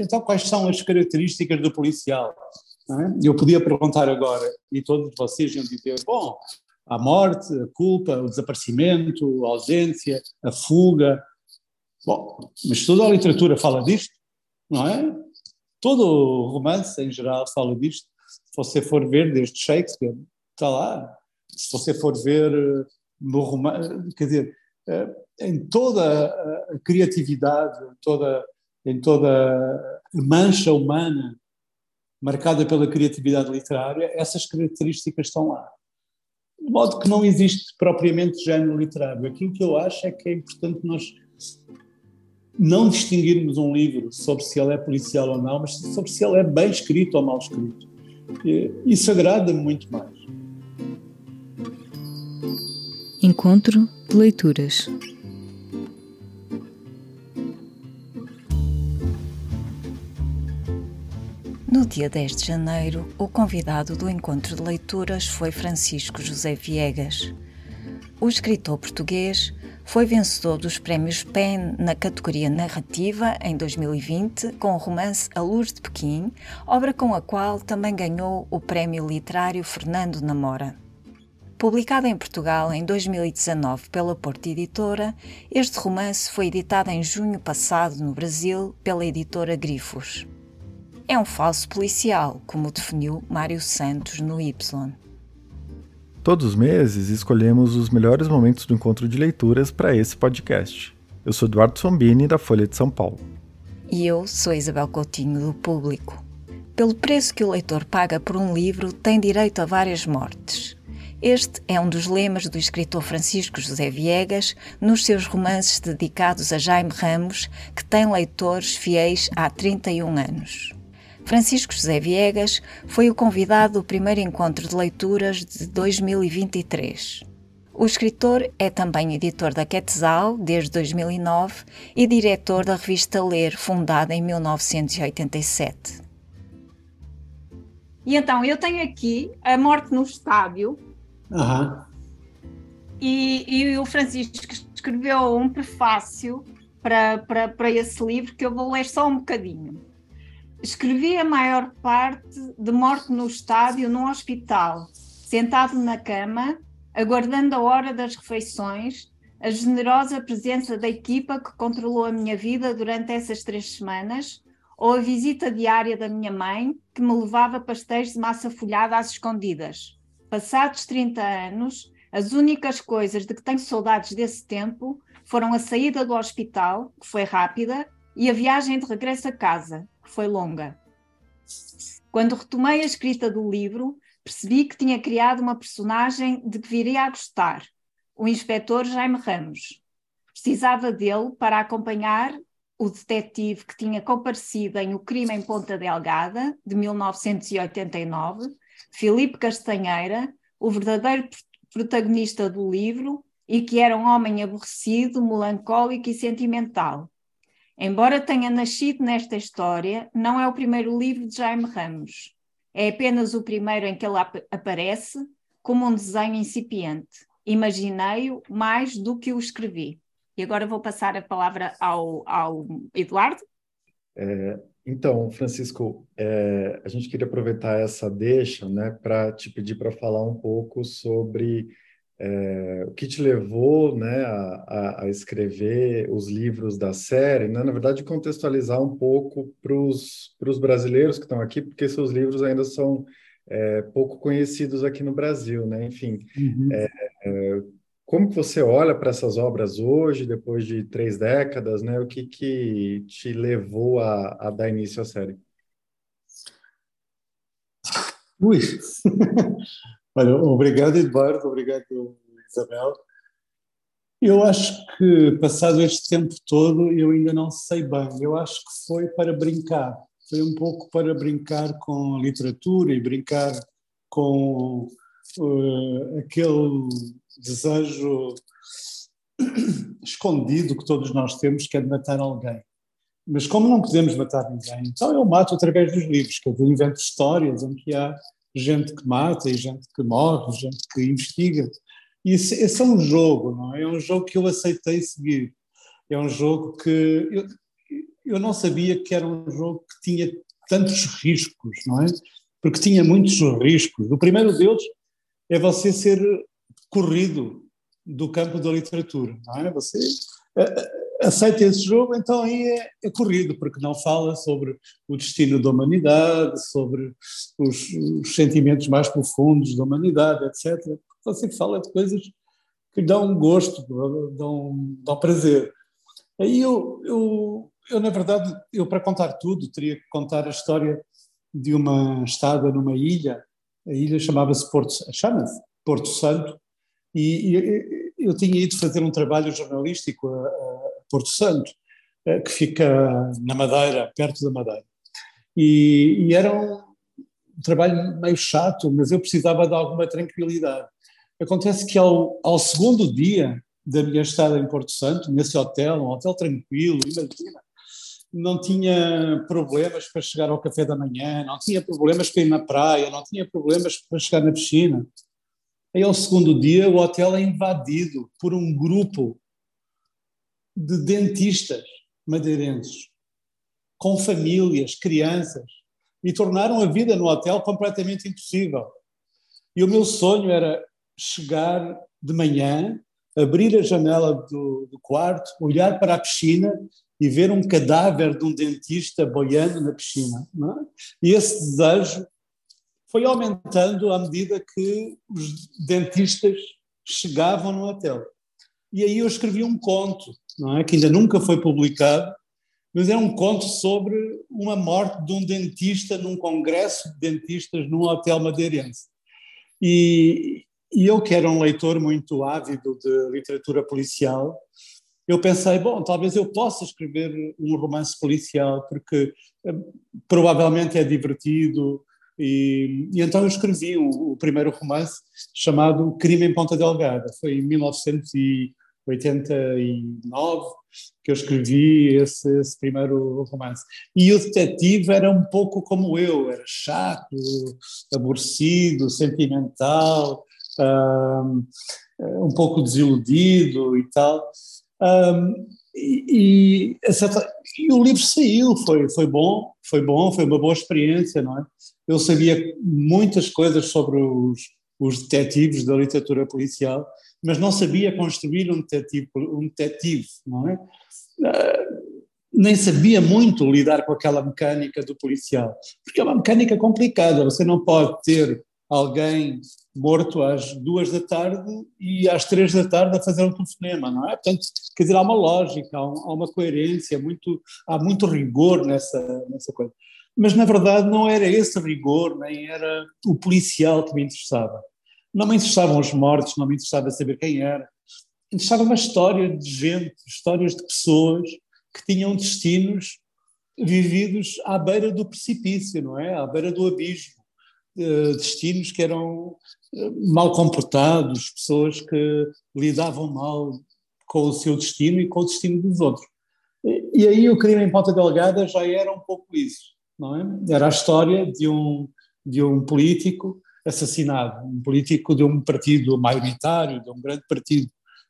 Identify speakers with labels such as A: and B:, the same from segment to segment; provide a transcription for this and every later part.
A: então quais são as características do policial? É? Eu podia perguntar agora, e todos vocês iam dizer, bom, a morte, a culpa, o desaparecimento, a ausência, a fuga. Bom, mas toda a literatura fala disto, não é? Todo o romance, em geral, fala disto. Se você for ver, desde Shakespeare, está lá. Se você for ver eh, no romance, quer dizer, eh, em toda a criatividade, toda, em toda a mancha humana marcada pela criatividade literária, essas características estão lá. De modo que não existe propriamente género literário. Aquilo que eu acho é que é importante nós não distinguirmos um livro sobre se ele é policial ou não, mas sobre se ele é bem escrito ou mal escrito. Isso agrada-me muito mais.
B: Encontro de leituras. No dia 10 de janeiro, o convidado do encontro de leituras foi Francisco José Viegas. O escritor português foi vencedor dos prémios PEN na categoria narrativa em 2020 com o romance A Luz de Pequim, obra com a qual também ganhou o prémio literário Fernando Namora. Publicado em Portugal em 2019 pela Porta Editora, este romance foi editado em junho passado no Brasil pela editora Grifos. É um falso policial, como definiu Mário Santos no Y.
C: Todos os meses escolhemos os melhores momentos do encontro de leituras para esse podcast. Eu sou Eduardo Sombini, da Folha de São Paulo.
B: E eu sou Isabel Coutinho, do Público. Pelo preço que o leitor paga por um livro, tem direito a várias mortes. Este é um dos lemas do escritor Francisco José Viegas nos seus romances dedicados a Jaime Ramos, que tem leitores fiéis há 31 anos. Francisco José Viegas foi o convidado do primeiro encontro de leituras de 2023. O escritor é também editor da Quetzal desde 2009 e diretor da revista Ler, fundada em 1987.
D: E então, eu tenho aqui A Morte no Estádio. Uhum. E, e o Francisco escreveu um prefácio para, para, para esse livro que eu vou ler só um bocadinho. Escrevi a maior parte de morte no estádio, num hospital, sentado na cama, aguardando a hora das refeições, a generosa presença da equipa que controlou a minha vida durante essas três semanas, ou a visita diária da minha mãe, que me levava pastéis de massa folhada às escondidas. Passados 30 anos, as únicas coisas de que tenho saudades desse tempo foram a saída do hospital, que foi rápida, e a viagem de regresso a casa, que foi longa. Quando retomei a escrita do livro, percebi que tinha criado uma personagem de que viria a gostar, o inspetor Jaime Ramos. Precisava dele para acompanhar o detetive que tinha comparecido em O Crime em Ponta Delgada, de 1989, Filipe Castanheira, o verdadeiro protagonista do livro e que era um homem aborrecido, melancólico e sentimental, Embora tenha nascido nesta história, não é o primeiro livro de Jaime Ramos. É apenas o primeiro em que ele ap aparece como um desenho incipiente. Imaginei-o mais do que o escrevi. E agora vou passar a palavra ao, ao Eduardo.
C: É, então, Francisco, é, a gente queria aproveitar essa deixa né, para te pedir para falar um pouco sobre é, o que te levou né, a, a, escrever os livros da série, né? na verdade, contextualizar um pouco para os brasileiros que estão aqui, porque seus livros ainda são é, pouco conhecidos aqui no Brasil, né? Enfim, uhum. é, é como que você olha para essas obras hoje, depois de três décadas, né? O que, que te levou a, a dar início à série?
A: Ui! Olha, obrigado, Eduardo, obrigado, Isabel. Eu acho que, passado este tempo todo, eu ainda não sei bem. Eu acho que foi para brincar. Foi um pouco para brincar com a literatura e brincar com uh, aquele desejo escondido que todos nós temos, que é de matar alguém. Mas como não podemos matar ninguém, então eu mato através dos livros, que eu invento histórias em que há gente que mata e gente que morre, gente que investiga. E esse, esse, é um jogo, não é? É um jogo que eu aceitei seguir. É um jogo que eu, eu não sabia que era um jogo que tinha tantos riscos, não é? Porque tinha muitos riscos. O primeiro deles é você ser corrido do campo da literatura, não é? Você aceita esse jogo, então aí é, é, corrido, porque não fala sobre o destino da humanidade, sobre os, os sentimentos mais profundos da humanidade, etc. Você fala de coisas que dão gosto, dão, dão prazer. Aí eu, eu, eu, na verdade, eu para contar tudo, teria que contar a história de uma estada numa ilha, a ilha chamava-se Porto, chama-se Porto Santo, e, e, eu tinha ido fazer um trabalho jornalístico a, a Porto Santo, eh, que fica na Madeira, perto da Madeira. E, e, era um trabalho meio chato, mas eu precisava de alguma tranquilidade. Acontece que ao, ao segundo dia da minha estada em Porto Santo, nesse hotel, um hotel tranquilo, imagina, não tinha problemas para chegar ao café da manhã, não tinha problemas para ir na praia, não tinha problemas para chegar na piscina. Aí, ao segundo dia, o hotel é invadido por um grupo de dentistas madeirenses, com famílias, crianças, e tornaram a vida no hotel completamente impossível. E o meu sonho era chegar de manhã, abrir a janela do, do quarto, olhar para a piscina e ver um cadáver de um dentista boiando na piscina. É? E esse desejo foi aumentando à medida que os dentistas chegavam no hotel. E aí eu escrevi um conto, é? que ainda nunca foi publicado, mas é um conto sobre uma morte de um dentista num congresso de dentistas num hotel madeirense. E, e eu, que era um leitor muito ávido de literatura policial, eu pensei, bom, talvez eu possa escrever um romance policial, porque eh, provavelmente é divertido, e, e, então eu escrevi o, o, primeiro romance chamado Crime em Ponta Delgada. Foi em 1989 que eu escrevi esse, esse, primeiro romance. E o detetive era um pouco como eu, era chato, aborrecido, sentimental, um, um pouco desiludido e tal. Um, e, e, e, o livro saiu, foi, foi bom, foi bom, foi uma boa experiência, não é? Eu sabia muitas coisas sobre os, os detetives da literatura policial, mas não sabia construir um detetive, um detetive não é? Uh, nem sabia muito lidar com aquela mecânica do policial, porque é uma mecânica complicada, você não pode ter alguém morto às duas da tarde e às três da tarde a fazer um telefonema, não é? Portanto, quer dizer, há uma lógica, há, uma coerência, muito, há muito rigor nessa, nessa coisa. Mas, na verdade, não era esse rigor, nem era o policial que me interessava. Não me interessavam os mortos, não me interessava saber quem era. Interessava uma história de gente, histórias de pessoas que tinham destinos vividos à beira do precipício, não é? À beira do abismo destinos que eram eh, mal comportados, pessoas que lidavam mal com o seu destino e com o destino dos outros. E aí o crime em Ponta Delgada já era um pouco isso, não é? Era a história de um, de um político assassinado, um político de um partido maioritário, de um grande partido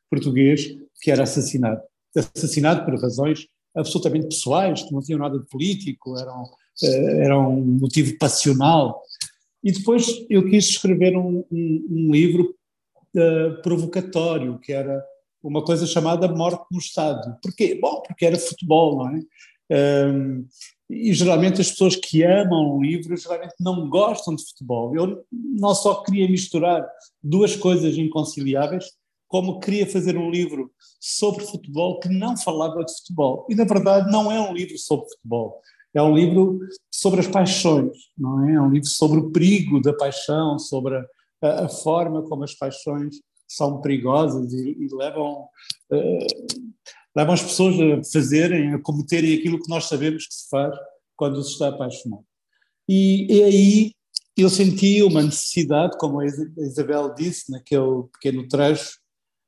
A: português que era assassinado. Assassinado por razões absolutamente pessoais, que não tinham nada de político, eram, eh, eram um motivo passional e depois eu quis escrever um, um, um livro uh, provocatório, que era uma coisa chamada Morte no Estado. Porquê? Bom, porque era futebol, não é? Um, e geralmente as pessoas que amam o livro geralmente não gostam de futebol. Eu não só queria misturar duas coisas inconciliáveis, como queria fazer um livro sobre futebol que não falava de futebol. E na verdade não é um livro sobre futebol. É um livro sobre as paixões, não é? É um livro sobre o perigo da paixão, sobre a, a forma como as paixões são perigosas e, e levam, uh, levam as pessoas a fazerem, a cometerem aquilo que nós sabemos que se faz quando se está apaixonado. E, e aí eu senti uma necessidade, como a Isabel disse naquele pequeno trecho,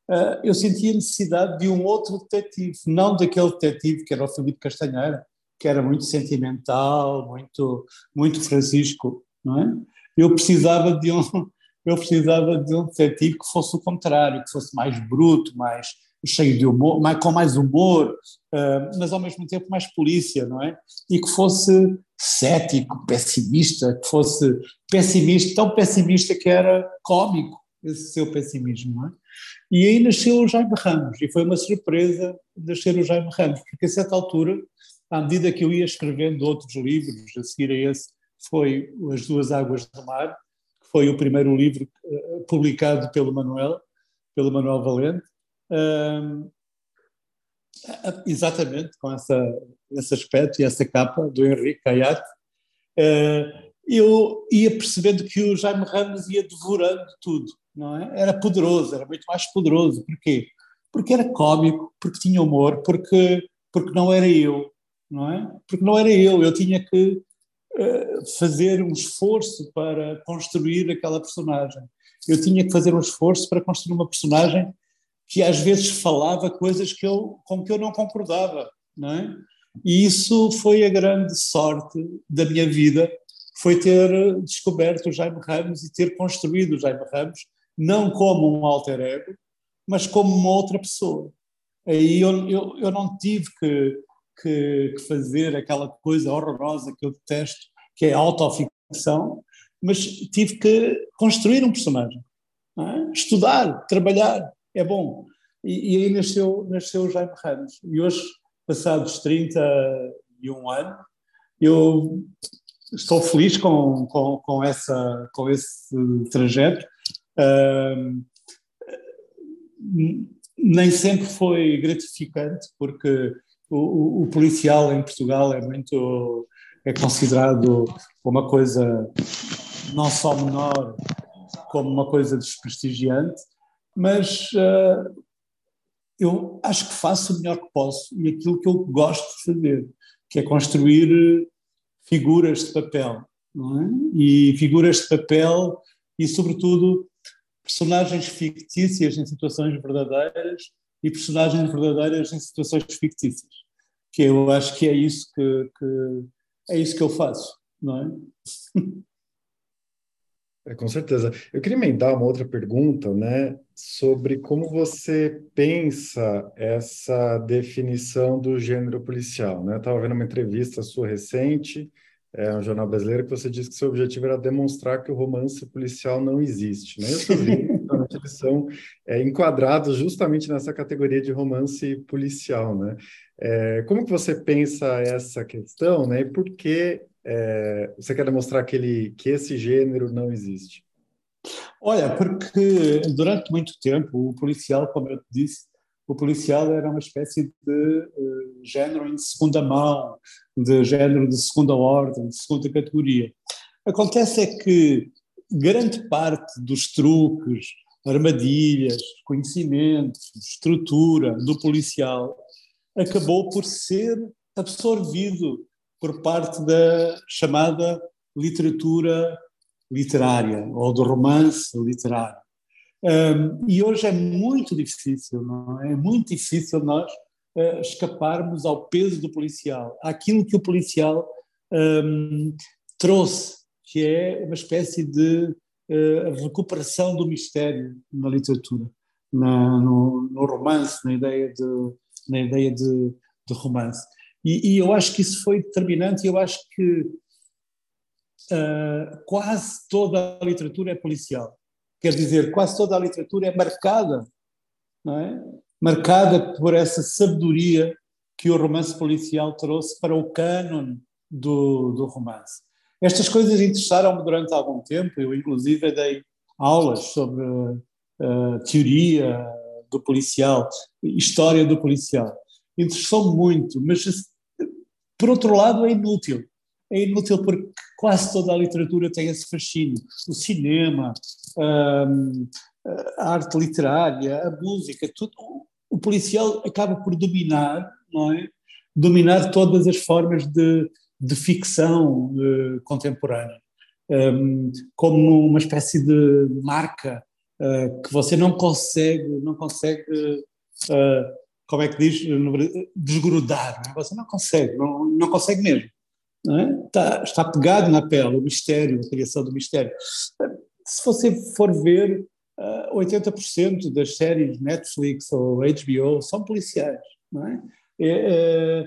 A: uh, eu senti a necessidade de um outro detetive, não daquele detetive que era o Felipe Castanheira, que era muito sentimental, muito, muito Francisco, não é? Eu precisava de um, eu precisava de um detetive que fosse o contrário, que fosse mais bruto, mais, cheio de humor, com mais humor, uh, mas ao mesmo tempo mais polícia, não é? E que fosse cético, pessimista, que fosse pessimista, tão pessimista que era cómico esse seu pessimismo, não é? E aí nasceu o Jaime Ramos, e foi uma surpresa nascer o Jaime Ramos, porque a certa altura, à medida que eu ia escrevendo outros livros, a seguir a esse foi As Duas Águas do Mar, que foi o primeiro livro uh, publicado pelo Manuel, pelo Manuel Valente, uh, exatamente com essa, esse aspecto e essa capa do Henrique Caiate, uh, eu ia percebendo que o Jaime Ramos ia devorando tudo, não é? Era poderoso, era muito mais poderoso. Porquê? Porque era cómico, porque tinha humor, porque, porque não era eu, não é? Porque não era eu, eu tinha que uh, fazer um esforço para construir aquela personagem. Eu tinha que fazer um esforço para construir uma personagem que às vezes falava coisas que eu, com que eu não concordava, não é? E isso foi a grande sorte da minha vida, foi ter descoberto o Jaime Ramos e ter construído o Jaime Ramos, não como um alter ego, mas como uma outra pessoa. Aí eu, eu, eu não tive que, que, que, fazer aquela coisa horrorosa que eu detesto, que é a autoficção, mas tive que construir um personagem, é? estudar, trabalhar, é bom. E, e, aí nasceu, nasceu o Jaime Ramos. E hoje, passados 31 anos, eu estou feliz com, com, com, essa, com esse trajeto. Nem sempre foi gratificante, porque o, o, policial em Portugal é muito é considerado uma coisa não só menor, como uma coisa desprestigiante, mas uh, eu acho que faço o melhor que posso e aquilo que eu gosto de fazer, que é construir figuras de papel, é? E figuras de papel e, sobretudo, personagens fictícias em situações verdadeiras e personagens verdadeiras em situações fictícias. Que eu acho que é isso que, que é isso que eu faço, não é?
C: É, com certeza. Eu queria emendar uma outra pergunta, né, sobre como você pensa essa definição do gênero policial, né? Estava vendo uma entrevista sua recente, é, um jornal brasileiro, que você disse que seu objetivo era demonstrar que o romance policial não existe, né? Eu estou que eles são é, enquadrados justamente nessa categoria de romance policial, né? É, como que você pensa essa questão, né? E por que é, você quer demonstrar que, ele, que esse gênero não existe?
A: Olha, porque durante muito tempo o policial, como eu te disse, o policial era uma espécie de uh, género em segunda mão, de género de segunda ordem, de segunda categoria. Acontece é que grande parte dos truques, armadilhas, conhecimentos, estrutura do policial acabou por ser absorvido por parte da chamada literatura literária ou do romance literário. Um, e hoje é muito difícil, não é? É muito difícil nós uh, escaparmos ao peso do policial, àquilo que o policial um, trouxe, que é uma espécie de uh, recuperação do mistério na literatura, na, no, no, romance, na ideia de, na ideia de, de romance. E, e, eu acho que isso foi determinante, eu acho que uh, quase toda a literatura é policial. Quer dizer, quase toda a literatura é marcada, não é? marcada por essa sabedoria que o romance policial trouxe para o cânon do, do romance. Estas coisas interessaram-me durante algum tempo, eu inclusive dei aulas sobre uh, teoria do policial, história do policial interessou-me muito, mas por outro lado é inútil. É inútil porque quase toda a literatura tem esse fascínio. O cinema, hum, a arte literária, a música, tudo. O policial acaba por dominar, não é? Dominar todas as formas de, de ficção uh, contemporânea. Um, como uma espécie de marca uh, que você não consegue, não consegue uh, como é que diz, desgrudar. Não é? Você não consegue, não, não consegue mesmo. Não é? está, está pegado na pele o mistério, a criação do mistério. Se você for ver, uh, 80% das séries Netflix ou HBO são policiais, não é, é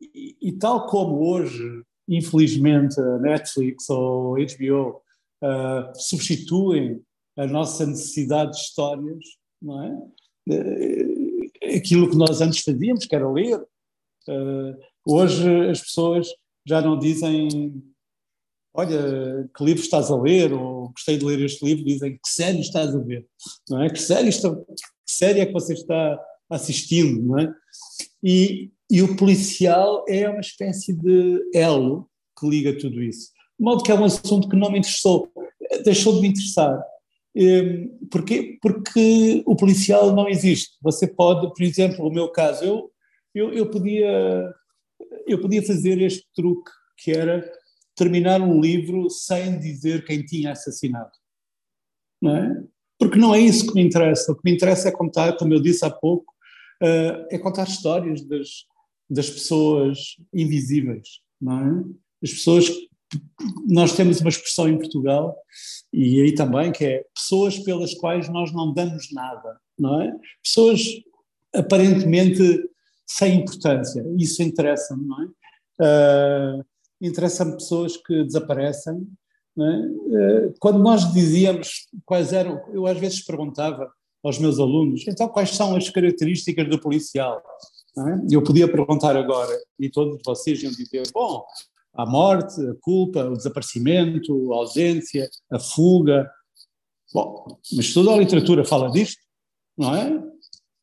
A: e, tal como hoje, infelizmente, a Netflix ou HBO uh, substituem a nossa necessidade de histórias, não é? Uh, aquilo que nós antes fazíamos, que era ler. Uh, hoje as pessoas já não dizem olha, que livro estás a ler, ou gostei de ler este livro, dizem que série estás a ver, não é? Que série, está, que série é que você está assistindo, não é? E, e o policial é uma espécie de elo que liga tudo isso. De modo que é um assunto que não me interessou, deixou de me interessar. Hum, porquê? Porque o policial não existe. Você pode, por exemplo, no meu caso, eu, eu, eu, podia, eu podia fazer este truque que era terminar um livro sem dizer quem tinha assassinado. Não é? Porque não é isso que me interessa. O que me interessa é contar, como eu disse há pouco, uh, é contar histórias das, das pessoas invisíveis. Não é? As pessoas. Nós temos uma expressão em Portugal, e aí também, que é pessoas pelas quais nós não damos nada. Não é? Pessoas aparentemente sem importância. Isso interessa-me, não é? Uh, interessa-me pessoas que desaparecem. É? Eh, quando nós dizíamos quais eram, eu às vezes perguntava aos meus alunos, então quais são as características do policial? É? Eu podia perguntar agora e todos vocês iam dizer, bom, a morte, a culpa, o desaparecimento, a ausência, a fuga. Bom, mas toda a literatura fala disto, não é?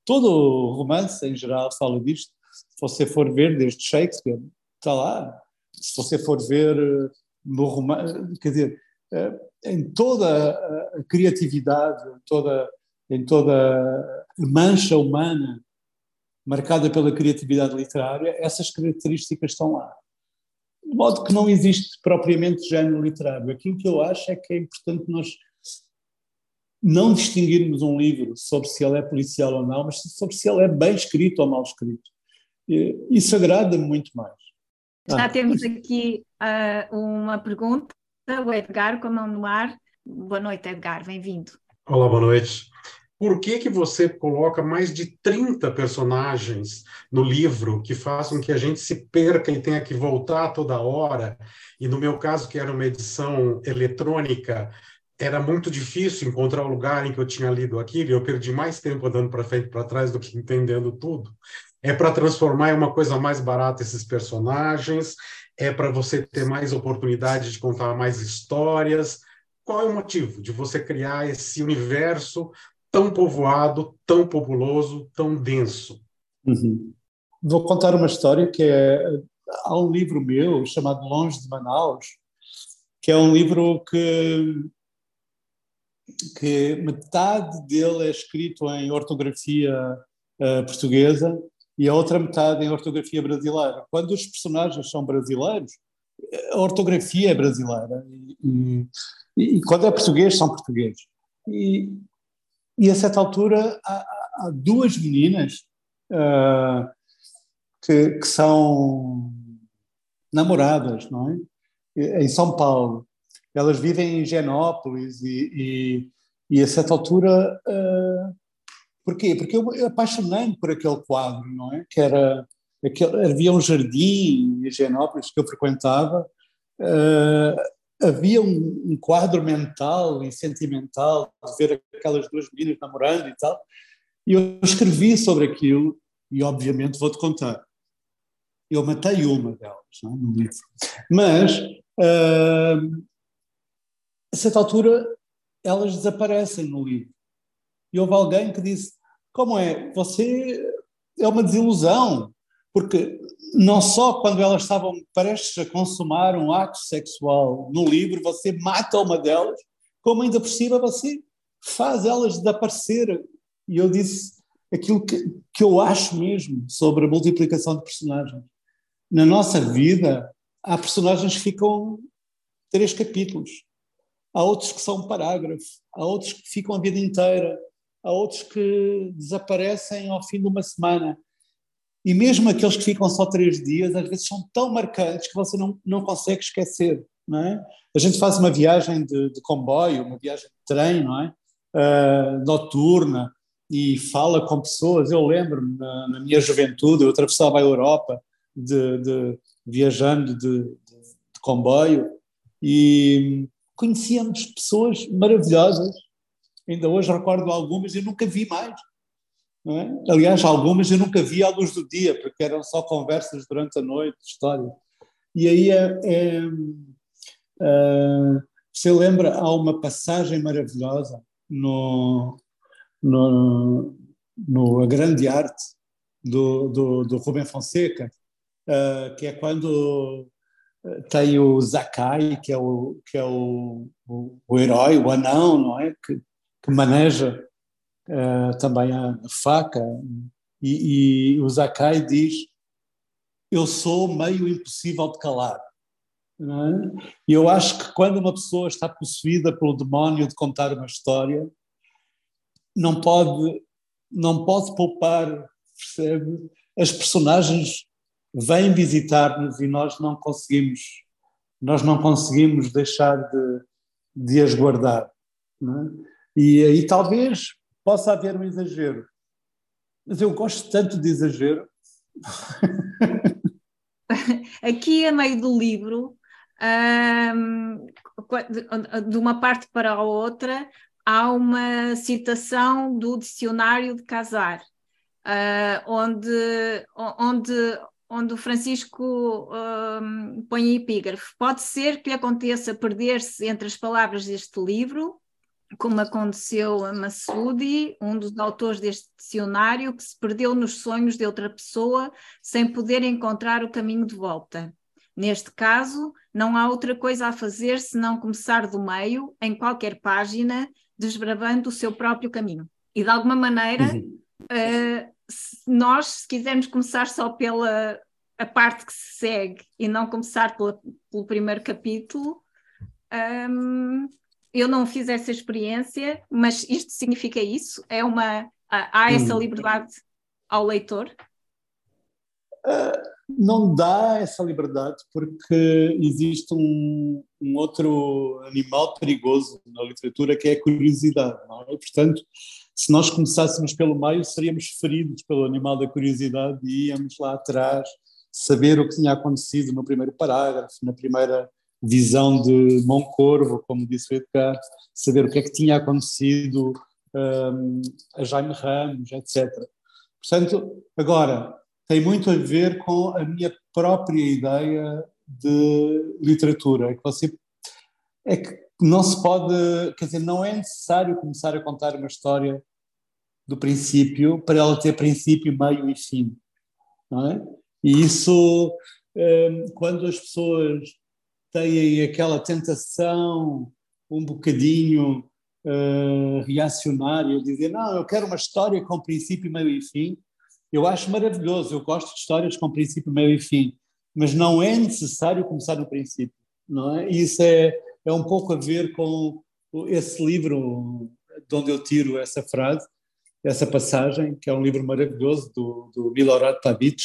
A: Todo o romance, em geral, fala disto. Se você for ver, desde Shakespeare, está lá se você for ver eh, no romance, quer dizer, eh, em toda a criatividade, em toda, em toda a mancha humana marcada pela criatividade literária, essas características estão lá. De modo que não existe propriamente género literário. Aquilo que eu acho é que é importante nós não distinguirmos um livro sobre se ele é policial ou não, mas sobre se ele é bem escrito ou mal escrito. Isso agrada-me muito mais.
D: Já ah. temos aqui uh, uma pergunta, o Edgar com a mão no ar. Boa noite, Edgar, bem-vindo.
E: Olá, boa noite. Por que, que você coloca mais de 30 personagens no livro que façam que a gente se perca e tenha que voltar toda hora? E no meu caso, que era uma edição eletrônica, era muito difícil encontrar o lugar em que eu tinha lido aquilo, e eu perdi mais tempo andando para frente e para trás do que entendendo tudo. É para transformar em uma coisa mais barata esses personagens? É para você ter mais oportunidade de contar mais histórias? Qual é o motivo de você criar esse universo tão povoado, tão populoso, tão denso?
A: Uhum. Vou contar uma história que é há um livro meu chamado Longe de Manaus, que é um livro que que metade dele é escrito em ortografia uh, portuguesa e a outra metade em ortografia brasileira. Quando os personagens são brasileiros, a ortografia é brasileira e, e, e quando é português, são portugueses. E, e a certa altura há, há duas meninas uh, que, que são namoradas, não é? Em São Paulo elas vivem em Genópolis e, e, e a certa altura. Uh, porquê? Porque eu apaixonei-me por aquele quadro, não é? Que era. Aquele, havia um jardim em Genópolis que eu frequentava. Uh, havia um, um, quadro mental e sentimental de ver aquelas duas meninas namorando e tal. E eu escrevi sobre aquilo e, obviamente, vou-te contar. Eu matei uma delas é, no livro. Mas uh, a certa altura elas desaparecem no livro. E houve alguém que disse: Como é? Você é uma desilusão, porque não só quando elas estavam prestes a consumar um ato sexual no livro, você mata uma delas, como ainda por cima você faz elas desaparecer. E eu disse aquilo que, que eu acho mesmo sobre a multiplicação de personagens. Na nossa vida, há personagens que ficam três capítulos há outros que são um parágrafo, há outros que ficam a vida inteira, há outros que desaparecem ao fim de uma semana. E mesmo aqueles que ficam só três dias, às vezes são tão marcantes que você não, não consegue esquecer, não é? A gente faz uma viagem de, de comboio, uma viagem de trem, não é? uh, noturna e fala com pessoas. Eu lembro-me, na, na, minha juventude, eu atravessava a Europa de, de viajando de, de, comboio e conhecíamos pessoas maravilhosas. Ainda hoje recordo algumas e nunca vi mais. É? Aliás, algumas eu nunca vi à luz do dia, porque eram só conversas durante a noite, história. E aí é, é, você lembra, há uma passagem maravilhosa no, no, no A Grande Arte do, do, do Rubem Fonseca, uh, que é quando tem o Zakai, que é o, que é o, o, o herói, o anão, não é? Que, que maneja uh, também a faca, e, e o Zakai diz: Eu sou meio impossível de calar. É? E eu acho que quando uma pessoa está possuída pelo demónio de contar uma história, não pode, não pode poupar, percebe? As personagens vêm visitar-nos e nós não conseguimos, nós não conseguimos deixar de, de as guardar. É? E aí talvez possa haver um exagero. Mas eu gosto tanto de exagero.
D: Aqui a meio do livro, de uma parte para a outra, há uma citação do dicionário de casar, ah, onde, onde, onde o Francisco põe epígrafe. Pode ser que aconteça perder-se entre as palavras deste livro, como aconteceu a Massoudi, um dos autores deste dicionário, que se perdeu nos sonhos de outra pessoa sem poder encontrar o caminho de volta. Neste caso, não há outra coisa a fazer senão começar do meio, em qualquer página, desbravando o seu próprio caminho. E de alguma maneira, uhum. uh, se nós, se quisermos começar só pela a parte que se segue e não começar pela, pelo primeiro capítulo, um, eu não fiz essa experiência, mas isto significa isso? É uma há essa hum. liberdade ao leitor?
A: Uh, não dá essa liberdade porque existe um, um, outro animal perigoso na literatura que é a curiosidade, não é? Portanto, se nós começássemos pelo meio, seríamos feridos pelo animal da curiosidade e íamos lá atrás saber o que tinha acontecido no primeiro parágrafo, na primeira visão de Mão Corvo, como disse o Edgar, saber o que é que tinha acontecido um, a Jaime Ramos, etc. Portanto, agora, tem muito a ver com a minha própria ideia de literatura, é que você é que não se pode, quer dizer, não é necessário começar a contar uma história do princípio para ela ter princípio, meio e fim, não é? E isso, hum, quando as pessoas têm aquela tentação um bocadinho uh, reacionária de dizer não, eu quero uma história com princípio, meio e fim. Eu acho maravilhoso, eu gosto de histórias com princípio, meio e fim, mas não é necessário começar no princípio, não é? Isso é, é um pouco a ver com esse livro de onde eu tiro essa frase, essa passagem, que é um livro maravilhoso do, do Milorad Pavic,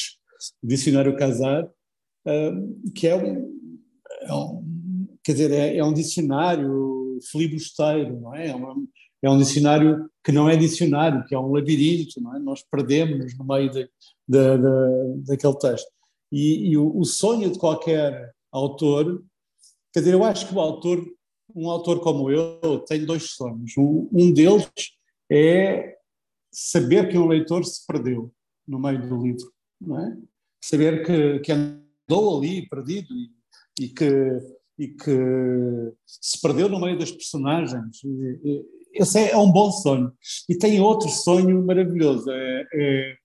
A: Dicionário Casar, uh, que é um, é um, quer dizer, é, é um dicionário filibusteiro, não é? É, é, um dicionário que não é dicionário, que é um labirinto, não é? Nós perdemos no meio de, de, de, daquele texto. E, e o, o, sonho de qualquer autor, quer dizer, eu acho que o autor, um autor como eu, tem dois sonhos. Um, um deles é saber que um leitor se perdeu no meio do livro, não é? Saber que, que andou ali perdido e e que, e que se perdeu no meio das personagens. Esse é, é um bom sonho. E tem outro sonho maravilhoso. É, é,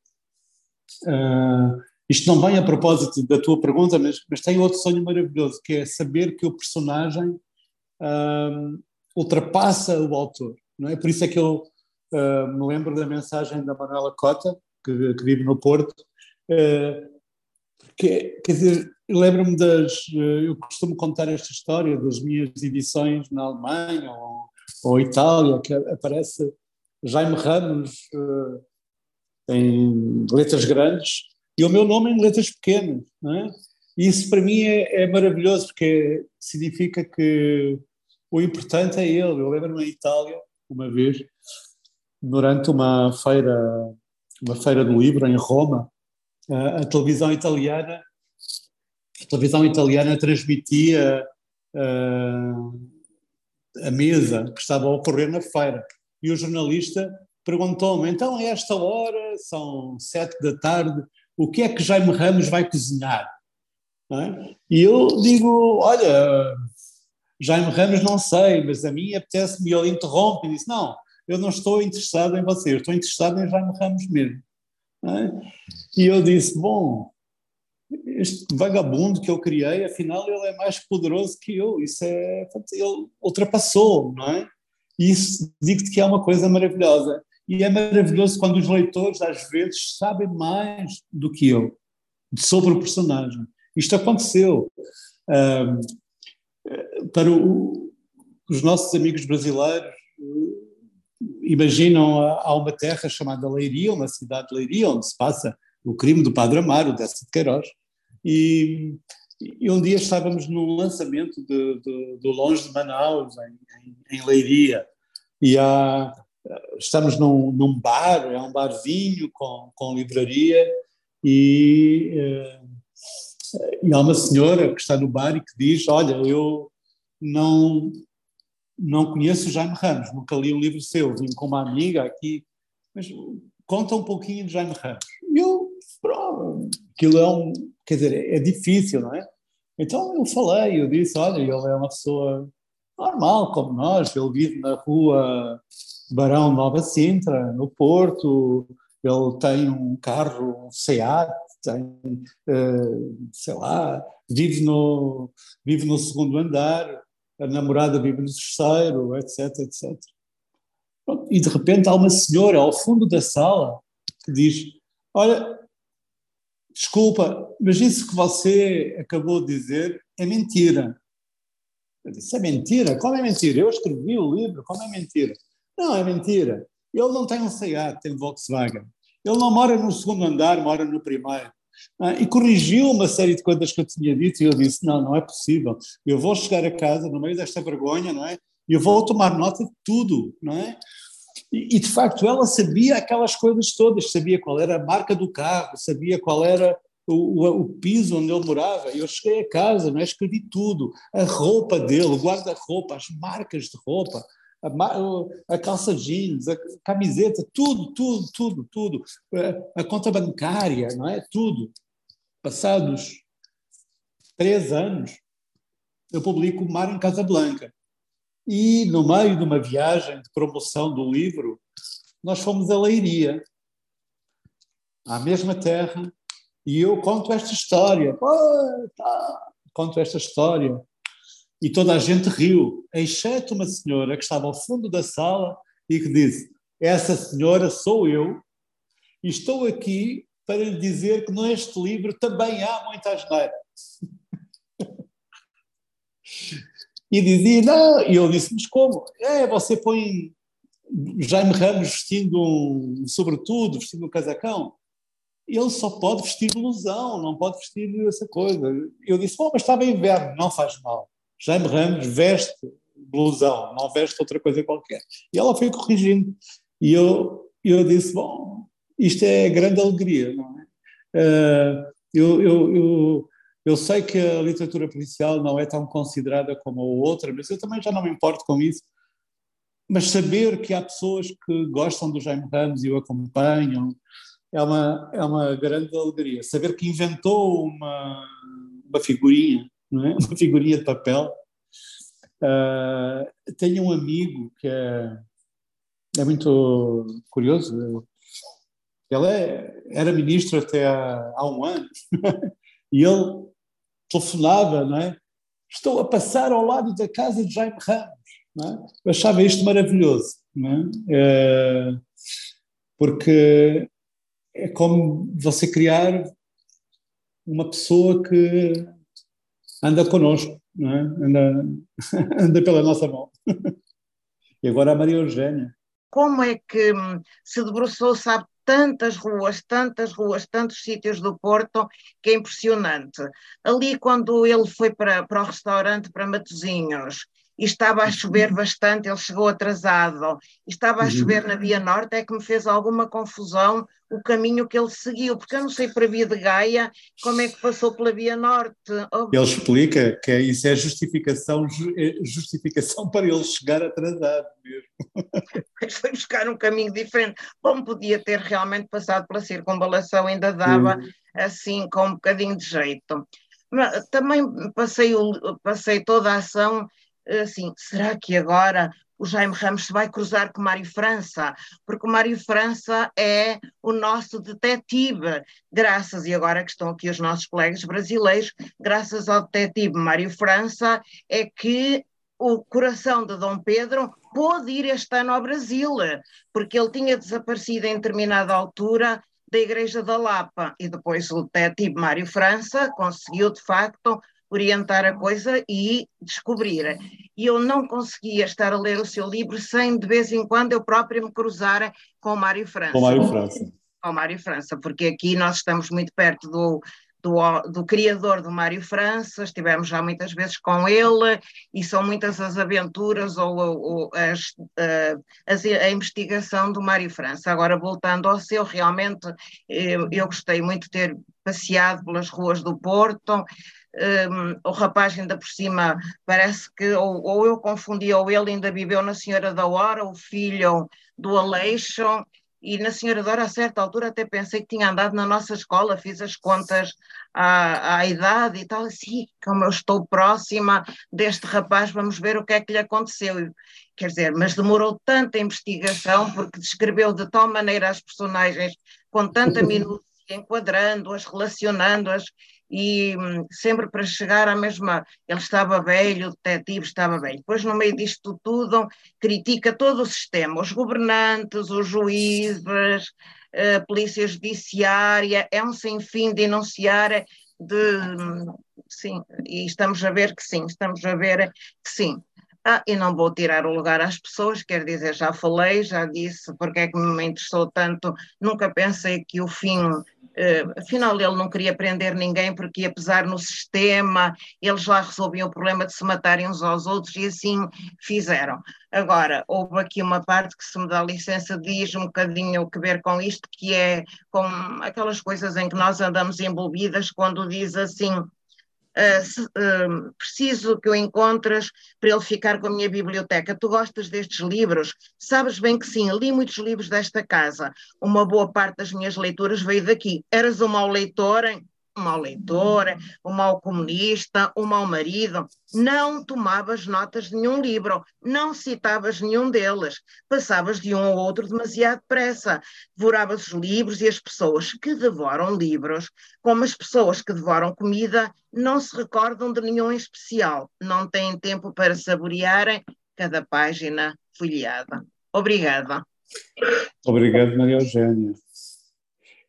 A: uh, isto não vem a propósito da tua pergunta, mas, mas tem outro sonho maravilhoso, que é saber que o personagem uh, ultrapassa o autor. Não é? Por isso é que eu uh, me lembro da mensagem da Manuela Cota, que, que vive no Porto, que, quer dizer, lembro-me das. Eh, eu costumo contar esta história das minhas edições na Alemanha ou, ou Itália, que aparece Jaime Ramos uh, em letras grandes e o meu nome em letras pequenas. Não é? Isso para mim é, é maravilhoso, porque significa que o importante é ele. Eu lembro-me em Itália, uma vez, durante uma feira, uma feira do livro em Roma, a, a televisão italiana, televisão italiana transmitia uh, a mesa que estava a ocorrer na feira. E o jornalista perguntou-me: então, a esta hora, são sete da tarde, o que é que Jaime Ramos vai cozinhar? É? E eu digo: olha, Jaime Ramos não sei, mas a mim apetece-me. E ele interrompe e diz: não, eu não estou interessado em você, eu estou interessado em Jaime Ramos mesmo. É? E eu disse: bom, este vagabundo que eu criei, afinal ele é mais poderoso que eu, isso é, ele ultrapassou, não é? E isso digo-te que é uma coisa maravilhosa. E é maravilhoso quando os leitores, às vezes, sabem mais do que eu sobre o personagem. Isto aconteceu. Um, para o, os nossos amigos brasileiros, imaginam há uma terra chamada Leiria, uma cidade de Leiria, onde se passa o crime do Padre Amaro, Décio de Queiroz, e, e, um dia estávamos no lançamento de, de, do Longe de Manaus, em, em, em Leiria, e há, estamos num, num, bar, é um barzinho com, com livraria, e, eh, e há uma senhora que está no bar e que diz: Olha, eu não, não conheço Jaime Ramos, nunca li um livro seu, vim com uma amiga aqui, mas conta um pouquinho de Jaime Ramos. E eu, pronto, aquilo é um, quer dizer, é difícil, não é? Então eu falei, eu disse, olha, ele é uma pessoa normal, como nós, ele vive na rua Barão Nova Sintra, no Porto, ele tem um carro um Seat, tem, uh, sei lá, vive no, vive no segundo andar, a namorada vive no terceiro, etc, etc. E de repente há uma senhora ao fundo da sala que diz, olha, desculpa, mas isso que você acabou de dizer é mentira. Eu disse, é mentira? Como é mentira? Eu escrevi o livro, como é mentira? Não, é mentira. Ele não tem um Seat, tem Volkswagen. Ele não mora no segundo andar, mora no primeiro. Ah, e corrigiu uma série de coisas que eu tinha dito e eu disse, não, não é possível. Eu vou chegar a casa no meio desta vergonha, não é? E eu vou tomar nota de tudo, não é? E, de facto ela sabia aquelas coisas todas, sabia qual era a marca do carro, sabia qual era o, o, o piso onde ele morava. Eu cheguei a casa, não é? escrevi tudo, a roupa dele, o guarda-roupa, as marcas de roupa, a, a, calça jeans, a camiseta, tudo, tudo, tudo, tudo, a, conta bancária, não é? Tudo. Passados três anos, eu publico Mar em Casablanca. E no meio de uma viagem de promoção do livro, nós fomos a Leiria, à mesma terra, e eu conto esta história. Tá. Conto esta história. E toda a gente riu, exceto uma senhora que estava ao fundo da sala e que disse: Essa senhora sou eu, e estou aqui para lhe dizer que neste livro também há muita asneira. E dizia, não, e eu disse, mas como? É, você põe Jaime Ramos vestindo um sobretudo, vestindo um casacão. Ele só pode vestir blusão, não pode vestir essa coisa. Eu disse, bom, mas estava inverno, não faz mal. Jaime Ramos veste blusão, não veste outra coisa qualquer. E ela foi corrigindo. E eu, eu disse, bom, isto é grande alegria, não é? Uh, eu, eu, eu eu sei que a literatura policial não é tão considerada como a outra, mas eu também já não me importo com isso. Mas saber que há pessoas que gostam do Jaime Ramos e o acompanham é uma, é uma grande alegria. Saber que inventou uma, uma figurinha, não é? uma figurinha de papel. Uh, tenho um amigo que é, é muito curioso. Ele é, era ministro até há, há um ano. E ele telefonava, não é? Estou a passar ao lado da casa de Jaime Ramos. É? Eu achava isto maravilhoso, não é? é? porque é como você criar uma pessoa que anda connosco, é? anda, anda pela nossa mão. E agora a Maria Eugênia.
F: Como é que se debruçou, sabe, tantas ruas, tantas ruas, tantos sítios do Porto, que é impressionante. Ali, quando ele foi para, para o restaurante, para Matozinhos, e estava a chover bastante, ele chegou atrasado, e estava a uhum. chover na Via Norte, é que me fez alguma confusão o caminho que ele seguiu, porque eu não sei para a Via de Gaia como é que passou pela Via Norte.
A: Ele explica que isso é justificação, é justificação para ele chegar atrasado mesmo.
F: Mas foi buscar um caminho diferente. Como podia ter realmente passado pela circunvalação, ainda dava uhum. assim com um bocadinho de jeito. Também passei, passei toda a ação assim, será que agora o Jaime Ramos se vai cruzar com o Mário França? Porque o Mário França é o nosso detetive, graças, e agora que estão aqui os nossos colegas brasileiros, graças ao detetive Mário França, é que o coração de Dom Pedro pôde ir este ano ao Brasil, porque ele tinha desaparecido em determinada altura da Igreja da Lapa e depois o detetive Mário França conseguiu de facto orientar a coisa e descobrir. E eu não conseguia estar a ler o seu livro sem de vez em quando eu própria me cruzar com o Mário França.
A: Com o Mário França.
F: Com o Mário França, porque aqui nós estamos muito perto do, do, do, criador do Mário França, estivemos já muitas vezes com ele e são muitas as aventuras ou, ou as, uh, as, a investigação do Mário França. Agora, voltando ao seu, realmente eu, eu gostei muito de ter passeado pelas ruas do Porto. Um, o rapaz ainda por cima parece que ou, ou eu confundi ou ele ainda viveu na Senhora da Hora, o filho do Aleixo, e na Senhora Dora, a certa altura, até pensei que tinha andado na nossa escola, fiz as contas à, à idade e tal, assim, como eu estou próxima deste rapaz, vamos ver o que é que lhe aconteceu. Quer dizer, mas demorou tanta investigação, porque descreveu de tal maneira as personagens, com tanta minúcia, enquadrando-as, relacionando-as, e hum, sempre para chegar à mesma. Ele estava velho, o detetive estava velho. Depois, no meio disto tudo, critica todo o sistema, os governantes, os juízes, a polícia judiciária, é um sem fim de enunciar de. Hum, sim, e estamos a ver que sim, estamos a ver que sim. Ah, e não vou tirar o lugar às pessoas, quer dizer, já falei, já disse porque é que me interessou tanto, nunca pensei que o fim Uh, afinal, ele não queria prender ninguém porque ia pesar no sistema, eles lá resolviam o problema de se matarem uns aos outros e assim fizeram. Agora, houve aqui uma parte que, se me dá licença, diz um bocadinho o que ver com isto, que é com aquelas coisas em que nós andamos envolvidas, quando diz assim Se, uh, preciso que o encontres para ele ficar com a minha biblioteca. Tu gostas destes livros? Sabes bem que sim, li muitos livros desta casa. Uma boa parte das minhas leituras veio daqui. Eras um mau leitor? Hein? Mau leitor, um mau comunista, um mau marido. Não tomavas notas de nenhum livro, não citavas nenhum deles, passavas de um ou outro demasiado depressa, devoravas os livros e as pessoas que devoram livros, como as pessoas que devoram comida, não se recordam de nenhum em especial, não têm tempo para saborearem cada página folheada. Obrigada.
A: Obrigado, Maria Eugênia.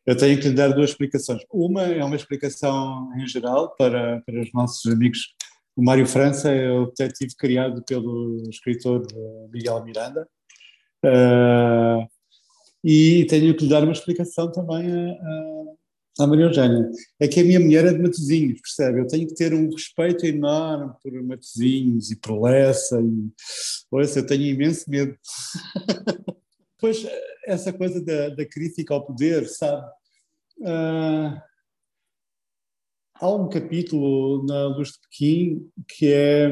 A: Eu tenho que lhe dar duas explicações. Uma é uma explicação em geral para, para os nossos amigos. O Mário França é o detetive criado pelo escritor eh, Miguel Miranda. Uh, e tenho que lhe dar uma explicação também a, a, Maria Eugênia. É que a minha mulher é de Matosinhos, percebe? Eu tenho que ter um respeito enorme por Matosinhos e por Lessa. E, olha, eu tenho imenso medo. Pois, essa coisa da, da crítica ao poder, sabe? Uh, há um capítulo na Luz de Pequim que é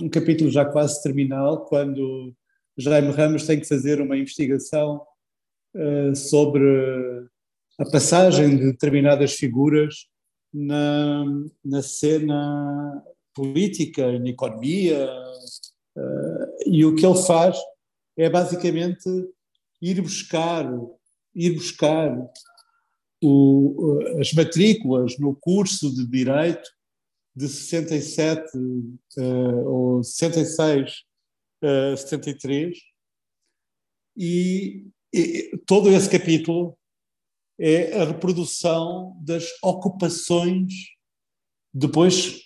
A: um capítulo já quase terminal, quando Jaime Ramos tem que fazer uma investigação uh, sobre a passagem de determinadas figuras na, na cena política na economia. Uh, e o que ele faz é basicamente ir buscar, ir buscar o, as matrículas no curso de Direito de 67 uh, ou 66 uh, 73 e, e todo esse capítulo é a reprodução das ocupações depois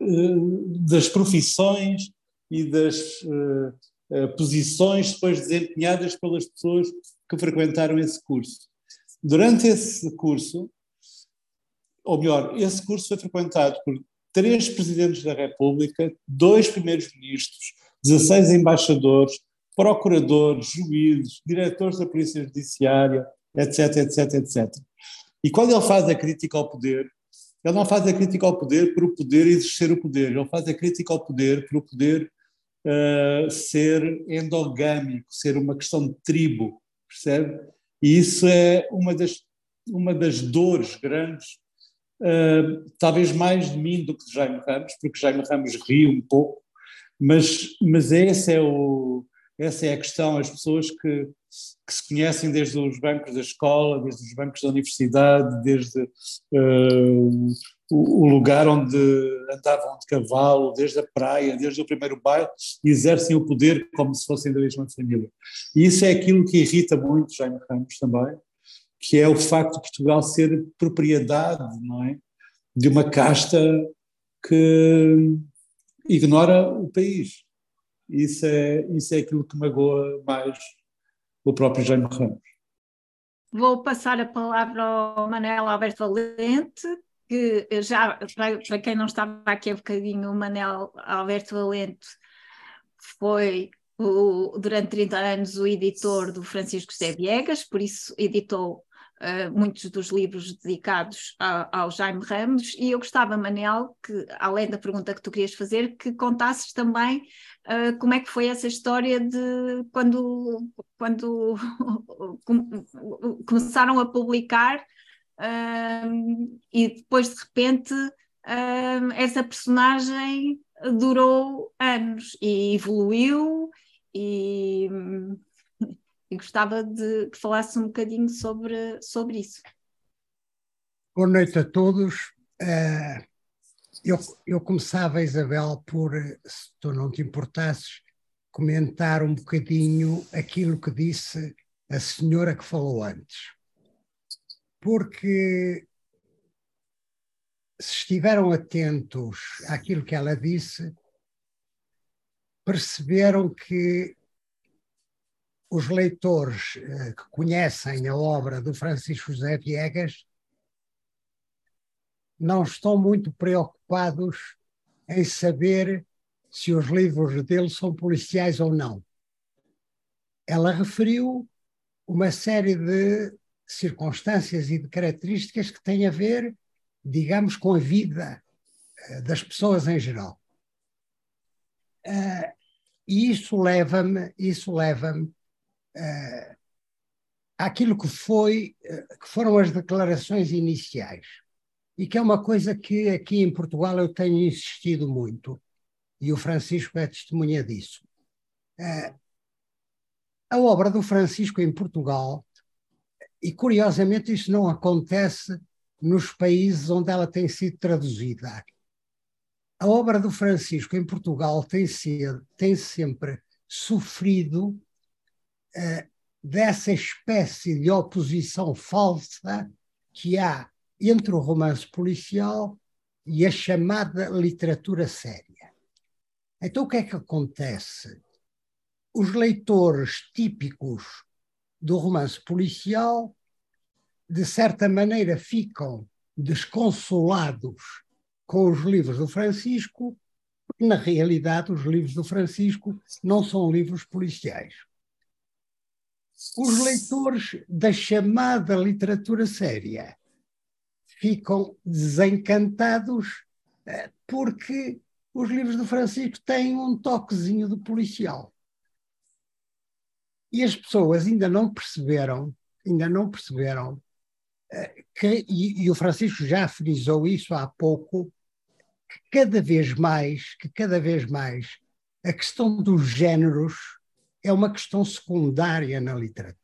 A: uh, das profissões e das eh, posições depois desempenhadas pelas pessoas que frequentaram esse curso. Durante esse curso, ou melhor, esse curso foi frequentado por três presidentes da República, dois primeiros-ministros, 16 embaixadores, procuradores, juízes, diretores da Polícia Judiciária, etc, etc, etc. E quando ele faz a crítica ao poder, ele não faz a crítica ao poder por o poder exercer o poder, ele faz a crítica ao poder por o poder uh, ser endogâmico, ser uma questão de tribo, percebe? E isso é uma das, uma das dores grandes, uh, talvez mais de mim do que de Jaime Ramos, porque Jaime Ramos ri um pouco, mas, mas esse é o, essa é a questão, as pessoas que, que se conhecem desde os bancos da escola, desde os bancos da universidade, desde uh, o, lugar onde andavam de cavalo, desde a praia, desde o primeiro bairro, exercem o poder como se fossem da mesma família. E isso é aquilo que irrita muito Jaime Ramos também, que é o facto de Portugal ser propriedade, não é? De uma casta que ignora o país. Isso é, isso é aquilo que magoa mais o próprio Jaime Ramos.
D: Vou passar a palavra ao Manel Alberto Valente, que já, para, para quem não estava aqui há bocadinho, o Manel Alberto Valente foi o, durante 30 anos o editor do Francisco José Viegas, por isso editou uh, muitos dos livros dedicados a, ao Jaime Ramos, e eu gostava, Manel, que além da pergunta que tu querias fazer, que contasses também uh, como é que foi essa história de quando, quando começaram a publicar uh, e depois de repente essa personagem durou anos e evoluiu e e gostava de que falasse um bocadinho sobre, sobre isso.
G: Boa noite a todos. Uh, eu, eu começava, Isabel, por, se tu não te importasses, comentar um bocadinho aquilo que disse a senhora que falou antes. Porque se estiveram atentos àquilo que ela disse, perceberam que os leitores eh, que conhecem a obra do Francisco José Viegas não estão muito preocupados em saber se os livros dele são policiais ou não. Ela referiu uma série de circunstâncias e de características que têm a ver, digamos, com a vida eh, das pessoas em geral. Uh, e isso leva-me, isso leva-me uh, àquilo que, foi, que foram as declarações iniciais, e que é uma coisa que aqui em Portugal eu tenho insistido muito, e o Francisco é testemunha disso. A obra do Francisco em Portugal, e curiosamente isso não acontece nos países onde ela tem sido traduzida. A obra do Francisco em Portugal tem, sido, tem sempre sofrido uh, dessa espécie de oposição falsa que há entre o romance policial e a chamada literatura séria. Então, o que é que acontece? Os leitores típicos do romance policial, de certa maneira, ficam desconsolados com os livros do Francisco, porque, na realidade, os livros do Francisco não são livros policiais os leitores da chamada literatura séria ficam desencantados eh, porque os livros do Francisco têm um toquezinho de policial. E as pessoas ainda não perceberam, ainda não perceberam eh, que, e, e o Francisco já frisou isso há pouco, que cada vez mais, que cada vez mais a questão dos géneros é uma questão secundária na literatura.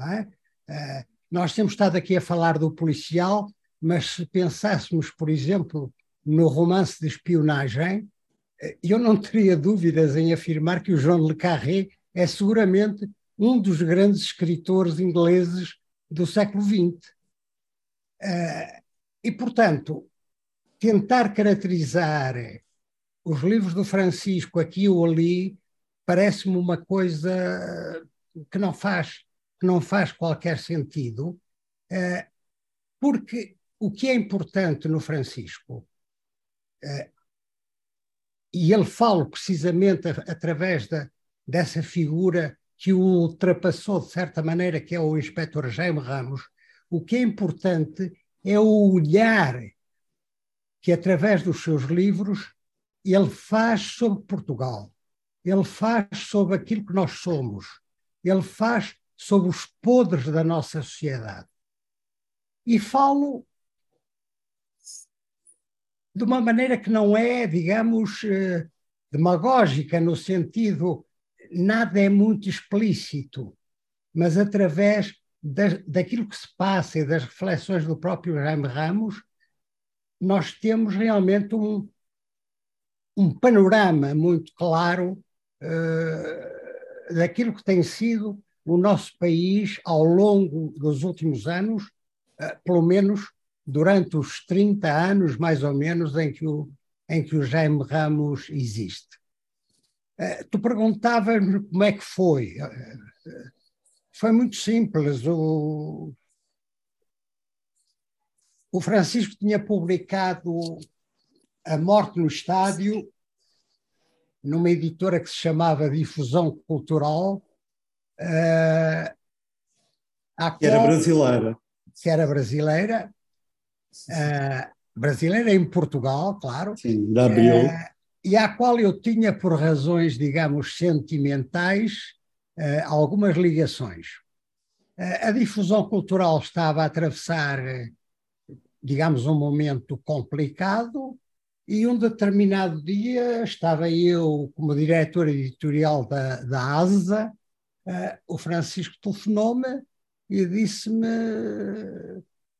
G: É? Uh, nós temos estado aqui a falar do policial, mas se pensássemos, por exemplo, no romance de espionagem, eh, eu não teria dúvidas em afirmar que o João Le Carré é seguramente um dos grandes escritores ingleses do século XX. Eh, e, portanto, tentar caracterizar os livros do Francisco aqui ou ali parece-me uma coisa que não faz, que não faz qualquer sentido, eh, porque o que é importante no Francisco e ele fala precisamente através da, dessa figura que o ultrapassou de certa maneira, que é o inspetor Jaime Ramos, o que é importante é o olhar que, através dos seus livros, ele faz sobre Portugal, ele faz sobre aquilo que nós somos, ele faz sobre os podres da nossa sociedade. E falo de uma maneira que não é, digamos, eh, demagógica, no sentido nada é muito explícito, mas através da, daquilo que se passa e das reflexões do próprio Jaime Ramos, nós temos realmente um, um panorama muito claro uh, daquilo que tem sido o nosso país ao longo dos últimos anos, uh, pelo menos durante os 30 anos, mais ou menos, em que o, em que o Jaime Ramos existe. Uh, tu perguntavas-me como é que foi. Foi muito simples. O, o Francisco tinha publicado A Morte no Estádio numa editora que se chamava Difusão Cultural. Uh,
A: que era brasileira.
G: Que era brasileira. Uh, brasileira em Portugal, claro.
A: Sim, da Abril. Uh,
G: e à qual eu tinha, por razões, digamos, sentimentais, uh, algumas ligações. a difusão cultural estava a atravessar, digamos, um momento complicado, e um determinado dia estava eu como diretor editorial da, da ASA, uh, o Francisco telefonou-me e disse-me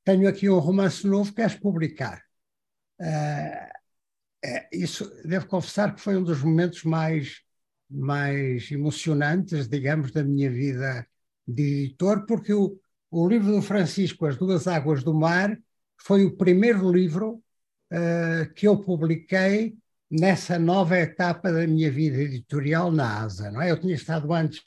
G: tenho aqui um romance novo, queres publicar? É, isso, devo confessar que foi um dos momentos mais, mais emocionantes, digamos, da minha vida de editor, porque o, o livro do Francisco, As Duas Águas do Mar, foi o primeiro livro uh, que eu publiquei nessa nova etapa da minha vida editorial na ASA. Não é? Eu tinha estado antes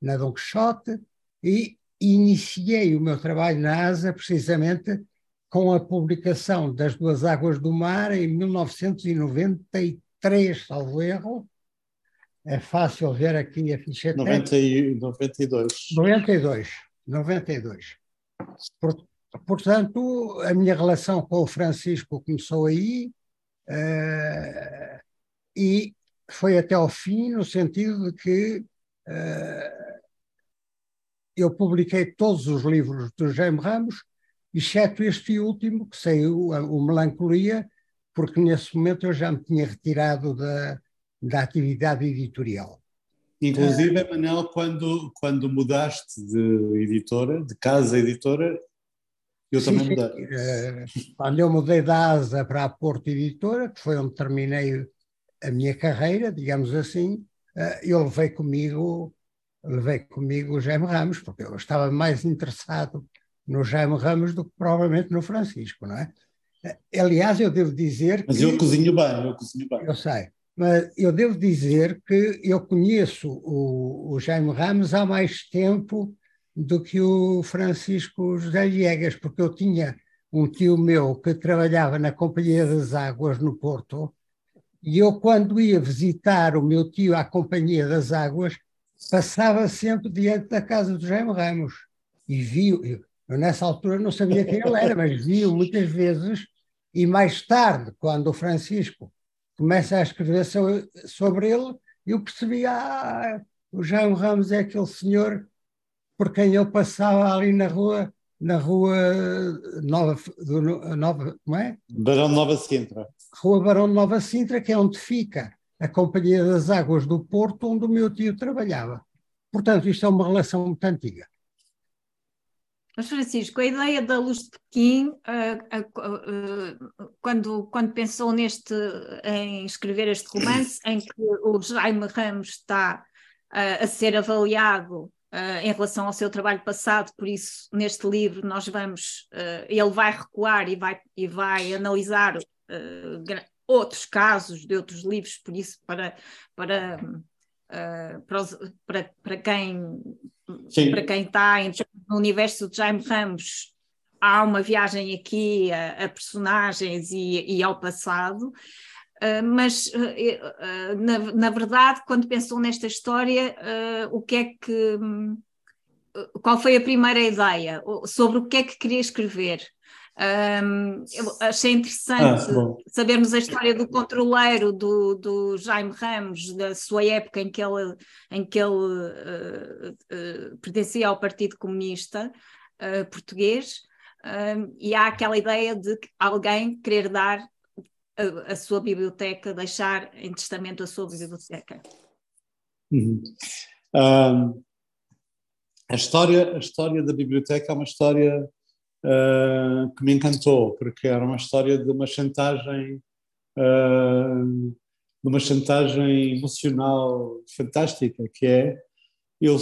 G: na Don Quixote e iniciei o meu trabalho na ASA precisamente com a publicação das Duas Águas do Mar em 1993, salvo erro. É fácil ver aqui a ficha
A: 90 92.
G: 92. 92. Portanto, a minha relação com o Francisco começou aí uh, e foi até ao fim, no sentido de que uh, eu publiquei todos os livros do Jaime Ramos, exceto este último, que saiu, o Melancolia, porque nesse momento eu já me tinha retirado da, da atividade editorial.
A: Inclusive, uh, Manel, quando, quando mudaste de editora, de casa editora, eu sim, também mudei.
G: Uh, quando eu mudei da ASA para a Porto Editora, que foi onde terminei a minha carreira, digamos assim, uh, eu levei comigo, levei comigo o Jaime Ramos, porque eu estava mais interessado no Jaime Ramos do que provavelmente no Francisco, não é? Aliás, eu devo dizer
A: Mas que... eu cozinho bem, eu cozinho bem.
G: Eu sei. Mas eu devo dizer que eu conheço o, o Jaime Ramos há mais tempo do que o Francisco José Viegas, porque eu tinha um tio meu que trabalhava na Companhia das Águas no Porto, e eu, quando ia visitar o meu tio à Companhia das Águas, passava sempre diante da casa do Jaime Ramos. E vi, eu, nessa altura não sabia quem ele era, mas vi-o muitas vezes, e mais tarde, quando o Francisco começa a escrever sobre ele, eu percebi, ah, o Jaime Ramos é aquele senhor por quem eu passava ali na rua, na rua Nova, do, Nova como é?
A: Barão de Nova Sintra.
G: Rua Barão de Nova Sintra, que é onde fica a Companhia das Águas do Porto, onde o meu tio trabalhava. Portanto, isto é uma relação muito antiga.
D: Mas, Francisco, a ideia da Luz de Pequim, uh, uh, quando, quando pensou neste, em escrever este romance, em que o Jaime Ramos está a ser avaliado em relação ao seu trabalho passado, por isso neste livro nós vamos, ele vai recuar e vai, e vai analisar outros casos de outros livros, por isso para, para, para, para, quem Sim. para quem está no universo de Jaime Ramos há uma viagem aqui a, a personagens e, e, ao passado. Uh, mas, uh, uh, na, na, verdade, quando pensou nesta história, o que é que. Um, qual foi a primeira ideia? Sobre o que é que queria escrever? Um, eu achei interessante ah, sabermos a história do controleiro do, do, Jaime Ramos, da sua época em que ele, em que ele uh, uh, pertencia ao Partido Comunista uh, Português, e há aquela ideia de alguém querer dar a, a, sua biblioteca, deixar em testamento a sua biblioteca.
A: Uhum. Um, a, história, a história da biblioteca é uma história uh, que me encantou, porque era uma história de uma chantagem, uh, de uma chantagem emocional fantástica, que é, eu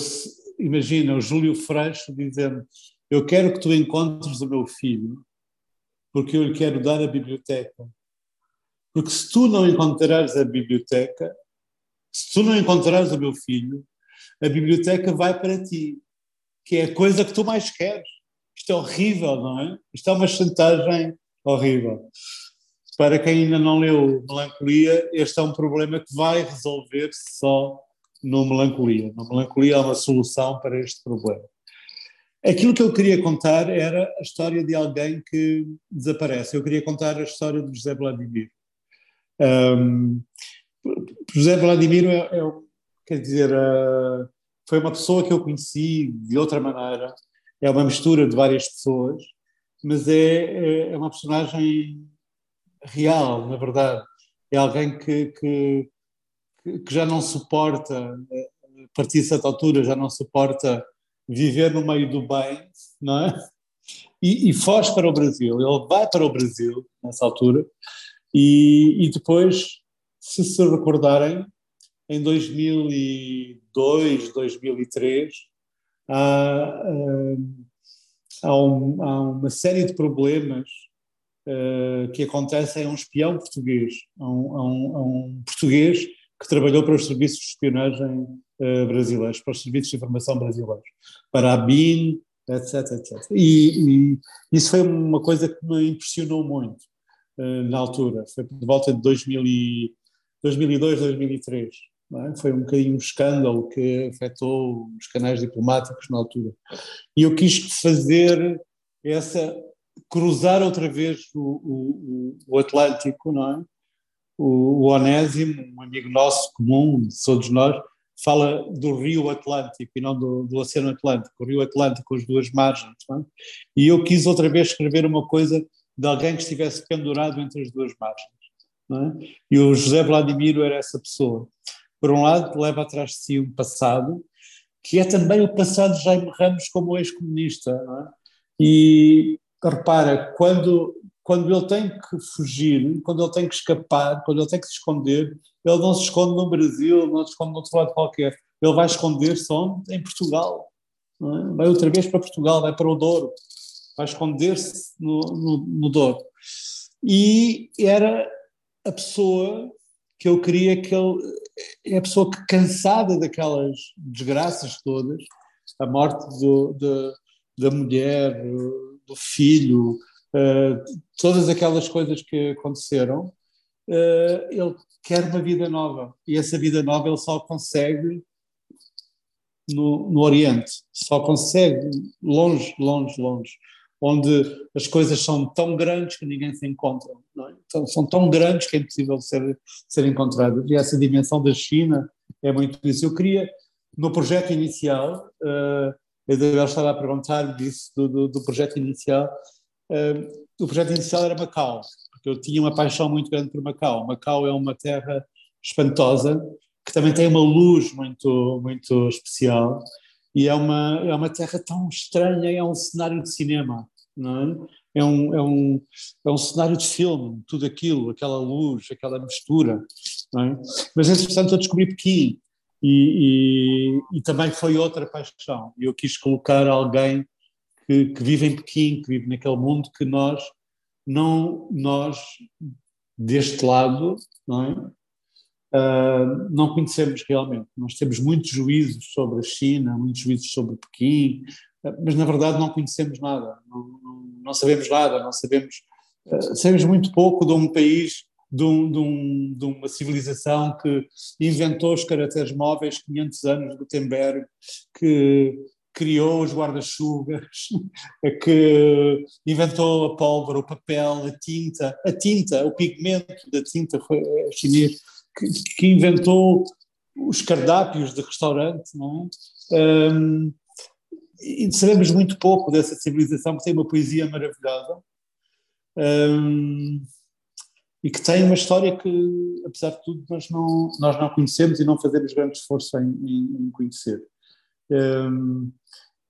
A: imagina o Júlio Freixo dizendo, eu quero que tu encontres o meu filho, porque eu lhe quero dar a biblioteca. Porque se tu não encontrares a biblioteca, se tu não encontrares o meu filho, a biblioteca vai para ti, que é a coisa que tu mais queres. Isto é horrível, não é? Isto é uma chantagem horrível. Para quem ainda não leu Melancolia, este é um problema que vai resolver-se só no Melancolia. No Melancolia há uma solução para este problema. Aquilo que eu queria contar era a história de alguém que desaparece. Eu queria contar a história de José Vladimir. Um, José Vladimir é, é, quer dizer, uh, foi uma pessoa que eu conheci de outra maneira, é uma mistura de várias pessoas, mas é, é, é uma personagem real, na verdade. É alguém que, que, que já não suporta, a partir de certa altura, já não suporta viver no meio do bem, não é? E, e foge para o Brasil. Ele vai para o Brasil, nessa altura, e, e depois, se se recordarem, em 2002, 2003, há, há, um, há uma série de problemas uh, que acontecem a um espião português, a um, a um, a um português que trabalhou para os serviços de espionagem uh, brasileiros, para os serviços de informação brasileiros, para a BIN, etc, etc. E, e, isso foi uma coisa que me impressionou muito uh, na altura, foi por volta de 2000 e, 2002, 2003. É? Foi um bocadinho um escândalo que afetou os canais diplomáticos na altura. E eu quis fazer essa, cruzar outra vez o, o, o Atlântico, não é? O, o Onésimo, um amigo nosso comum, todos nós, fala do Rio Atlântico e não do, do Oceano Atlântico, o Rio Atlântico, as duas margens. É? E eu quis outra vez escrever uma coisa de alguém que estivesse pendurado entre as duas margens. É? E o José Vladimiro era essa pessoa por um lado, leva atrás de si um passado, que é também o passado de Jaime Ramos como ex-comunista. É? E repara, quando, quando ele tem que fugir, quando ele tem que escapar, quando ele tem que se esconder, ele não se esconde no Brasil, não se esconde no outro lado qualquer. Ele vai esconder-se onde? Em Portugal. É? Vai outra vez para Portugal, vai para o Douro, vai esconder-se no, no, no Douro. E era a pessoa que eu queria que ele é a pessoa que cansada daquelas desgraças todas, a morte do, do, da mulher, do filho, uh, todas aquelas coisas que aconteceram, uh, ele quer uma vida nova. E essa vida nova ele só consegue no, no Oriente, só consegue longe, longe, longe onde as coisas são tão grandes que ninguém se encontra. É? Então, são tão grandes que é impossível ser, ser encontradas. E essa dimensão da China é muito isso. Eu queria, no projeto inicial, uh, a Isabel estava a perguntar disso, do, do, do projeto inicial, uh, o projeto inicial era Macau, porque eu tinha uma paixão muito grande por Macau. Macau é uma terra espantosa, que também tem uma luz muito, muito especial, e é uma, é uma terra tão estranha, é um cenário de cinema, não é? É um, é, um, é um cenário de filme, tudo aquilo, aquela luz, aquela mistura, não é? Mas, entretanto, eu descobri Pequim e, e, e também foi outra paixão. Eu quis colocar alguém que, que vive em Pequim, que vive naquele mundo que nós, não, nós deste lado, não é? Uh, não conhecemos realmente. Nós temos muitos juízos sobre a China, muitos juízos sobre Pequim, uh, mas na verdade não conhecemos nada, não, não, não sabemos nada, não sabemos, uh, sabemos muito pouco de um país de, um, de, um, de, uma civilização que inventou os caracteres móveis 500 anos de Gutenberg, que criou os guarda-chuvas, que inventou a pólvora, o papel, a tinta, a tinta, o pigmento da tinta foi é chinês, que, que, inventou os cardápios de restaurante, não é? Um, e sabemos muito pouco dessa civilização que tem uma poesia maravilhosa um, e que tem uma história que, apesar de tudo, nós não, nós não conhecemos e não fazemos grande esforço em, em, em conhecer. Um,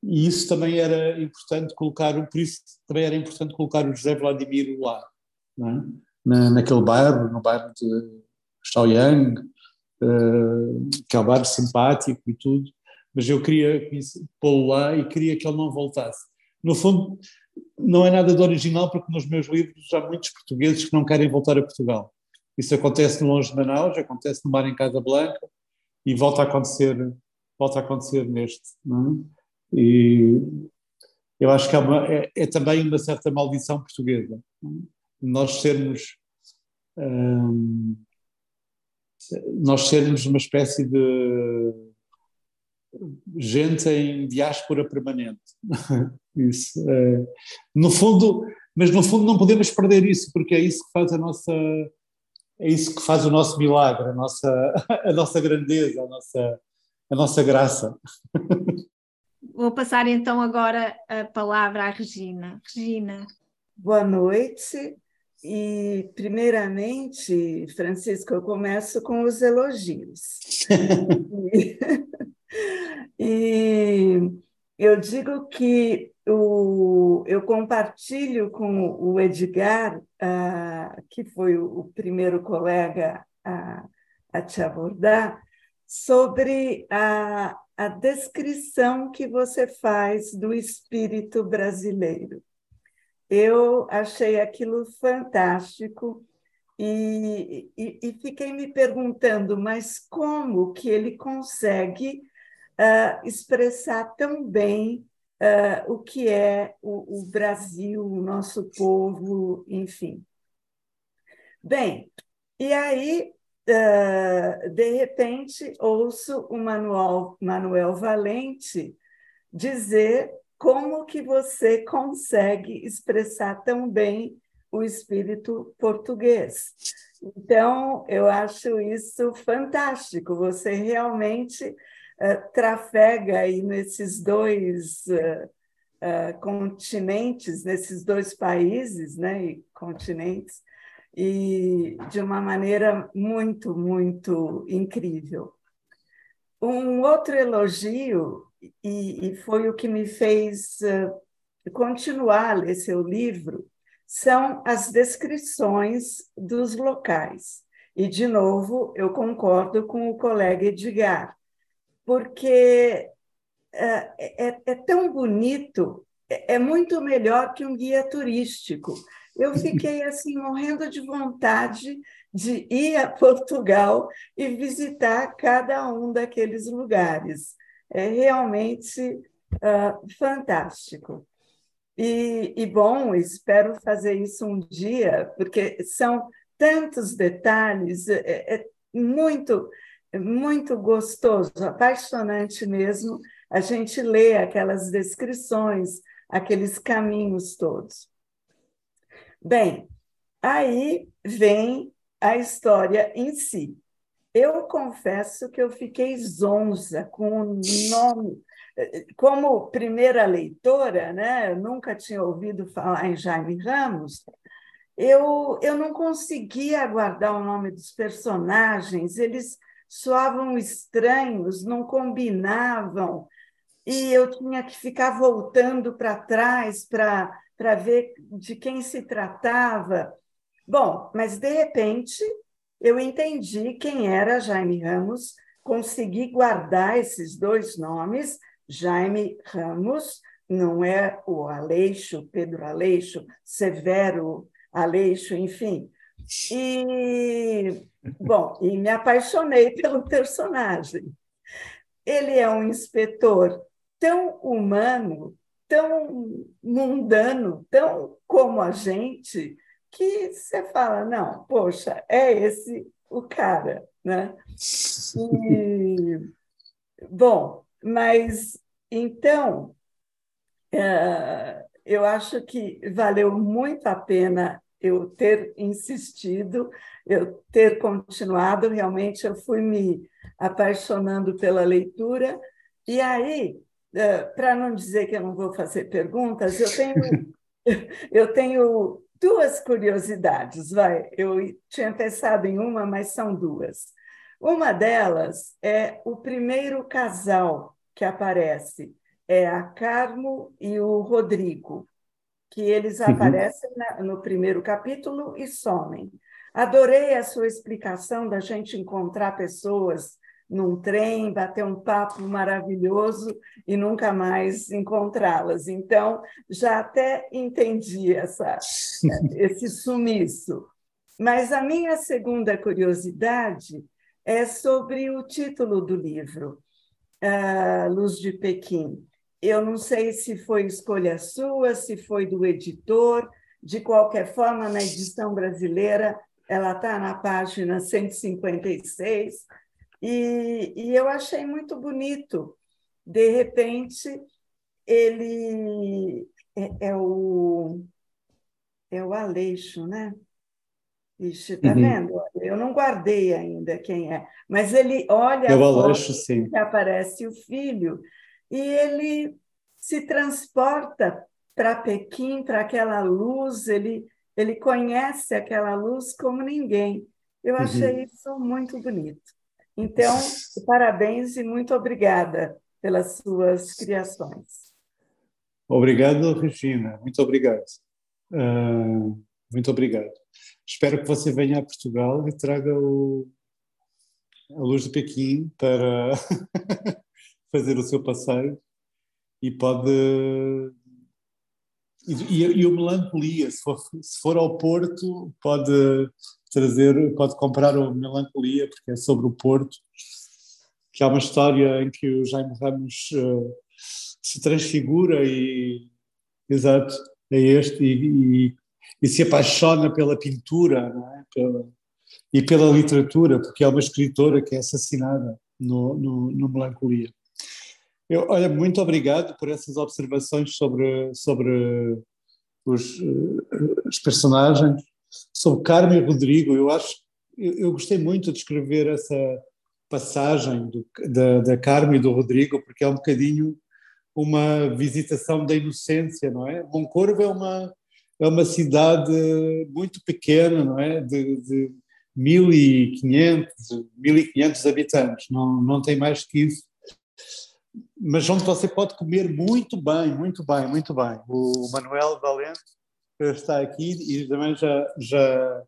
A: e isso também era importante colocar, por isso também era importante colocar o José Vladimir lá, é? Na, naquele bairro, no bairro de Shaoyang, uh, que é um bairro simpático e tudo, mas eu queria pô-lo lá e queria que ele não voltasse. No fundo, não é nada de original, porque nos meus livros há muitos portugueses que não querem voltar a Portugal. Isso acontece no Longe de Manaus, acontece no Mar em Casa Blanca e volta a acontecer, volta a acontecer neste. É? E eu acho que é, uma, é, é também uma certa maldição portuguesa. É? Nós sermos. Hum, nós sermos uma espécie de gente em diáspora permanente. isso, é, no fundo, mas no fundo não podemos perder isso, porque é isso que faz a nossa, é isso que faz o nosso milagre, a nossa, a nossa grandeza, a nossa, a nossa graça.
D: Vou passar então agora a palavra à Regina. Regina.
H: Boa noite. E, primeiramente, Francisco, eu começo com os elogios. e, e eu digo que o, eu compartilho com o Edgar, que foi o, o primeiro colega a, a te abordar, sobre a, a descrição que você faz do espírito brasileiro. Eu achei aquilo fantástico e, e, e fiquei me perguntando, mas como que ele consegue uh, expressar tão bem uh, o que é o, o Brasil, o nosso povo, enfim. Bem, e aí uh, de repente, ouço o Manuel, Manuel Valente dizer como que você consegue expressar tão bem o espírito português. Então, eu acho isso fantástico. Você realmente uh, trafega aí nesses dois uh, uh, continentes, nesses dois países, né, e continentes, e de uma maneira muito, muito incrível. Um outro elogio, e, e foi o que me fez uh, continuar a ler seu livro, são as descrições dos locais. E, de novo, eu concordo com o colega Edgar, porque uh, é, é, tão bonito, é, é muito melhor que um guia turístico eu fiquei assim morrendo de vontade de ir a Portugal e visitar cada um daqueles lugares. É realmente uh, fantástico. E, e, bom, espero fazer isso um dia, porque são tantos detalhes, é, é muito, muito gostoso, apaixonante mesmo a gente lê aquelas descrições, aqueles caminhos todos. Bem, aí vem a história em si. Eu confesso que eu fiquei zonza com o nome. Como primeira leitora, né, eu nunca tinha ouvido falar em Jaime Ramos, eu, eu não conseguia guardar o nome dos personagens, eles soavam estranhos, não combinavam, e eu tinha que ficar voltando para trás para ver de quem se tratava. Bom, mas de repente eu entendi quem era Jaime Ramos, consegui guardar esses dois nomes. Jaime Ramos não é o Aleixo, Pedro Aleixo, Severo Aleixo, enfim. E, bom, e me apaixonei pelo personagem. Ele é um inspetor tão humano tão mundano, tão como a gente, que você fala, não, poxa, é esse o cara, né? E, bom, mas então é, eu acho que valeu muito a pena eu ter insistido, eu ter continuado, realmente eu fui me apaixonando pela leitura, e aí, é, para não dizer que eu não vou fazer perguntas, eu tenho, eu tenho duas curiosidades, vai. Eu tinha pensado em uma, mas são duas. Uma delas é o primeiro casal que aparece, é a Carmo e o Rodrigo, que eles uhum. aparecem no primeiro capítulo e somem. Adorei a sua explicação da gente encontrar pessoas num trem, bater um papo maravilhoso e nunca mais encontrá-las. Então, já até entendi essa, esse sumiço. Mas a minha segunda curiosidade é sobre o título do livro, Luz de Pequim. Eu não sei se foi escolha sua, se foi do editor, de qualquer forma, na edição brasileira, ela está na página 156, e, e eu achei muito bonito. De repente, ele é, é o é o Aleixo, né? Ixi, tá uhum. vendo? Eu não guardei ainda quem é, mas ele olha
A: eu a Aleixo, sim.
H: que aparece o filho e ele se transporta para Pequim, para aquela luz, ele, ele conhece aquela luz como ninguém. Eu uhum. achei uhum. isso muito bonito. Então, parabéns e muito obrigada pelas suas criações.
A: Obrigado, Regina. Muito obrigado. Uh, muito obrigado. Espero que você venha a Portugal e traga o, a luz de Pequim para fazer o seu passeio e pode e, e, e, o melancolia se for, se for ao Porto pode trazer, pode comprar o Melancolia, porque é sobre o Porto, que há uma história em que o Jaime Ramos uh, se transfigura e, exato, é este, e, e, e se apaixona pela pintura é? pela, e pela literatura, porque é uma escritora que é assassinada no, no, no Melancolia. Eu, olha, muito obrigado por essas observações sobre, sobre os, uh, os personagens sobre Carmen e Rodrigo, eu acho, eu, eu gostei muito de escrever essa passagem do, da, da Carmen e do Rodrigo, porque é um bocadinho uma visitação da inocência, não é? Moncorvo é uma, é uma cidade muito pequena, não é? De, de 1.500, 1.500 habitantes, não, não tem mais que isso. Mas onde você pode comer muito bem, muito bem, muito bem. O Manuel Valente está aqui e também já, já,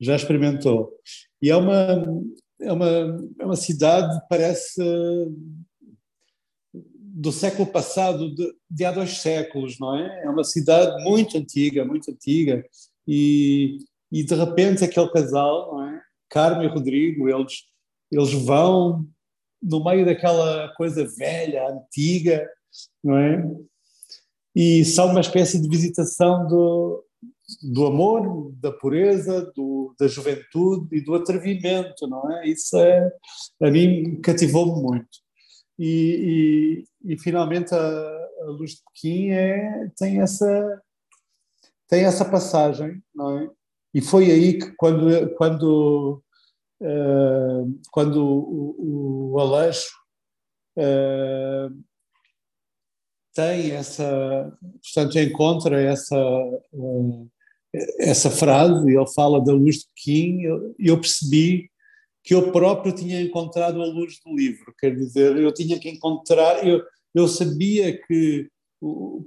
A: já experimentou. E é uma, é uma, é uma cidade, parece, do século passado, de, de, há dois séculos, não é? É uma cidade muito antiga, muito antiga, e, e de repente aquele casal, não é? Carmo e Rodrigo, eles, eles vão no meio daquela coisa velha, antiga, não é? E são uma espécie de visitação do, do amor, da pureza, do, da juventude e do atrevimento, não é? Isso é, a mim cativou-me muito. E, e, e finalmente a, a, Luz de Pequim é, tem, essa, tem essa passagem, não é? E foi aí que quando, quando, uh, quando o, o Aleixo uh, tem essa, portanto, encontra essa, essa frase, ele fala da luz de Pequim, eu, eu percebi que eu próprio tinha encontrado a luz do livro, quer dizer, eu tinha que encontrar, eu, eu sabia que o,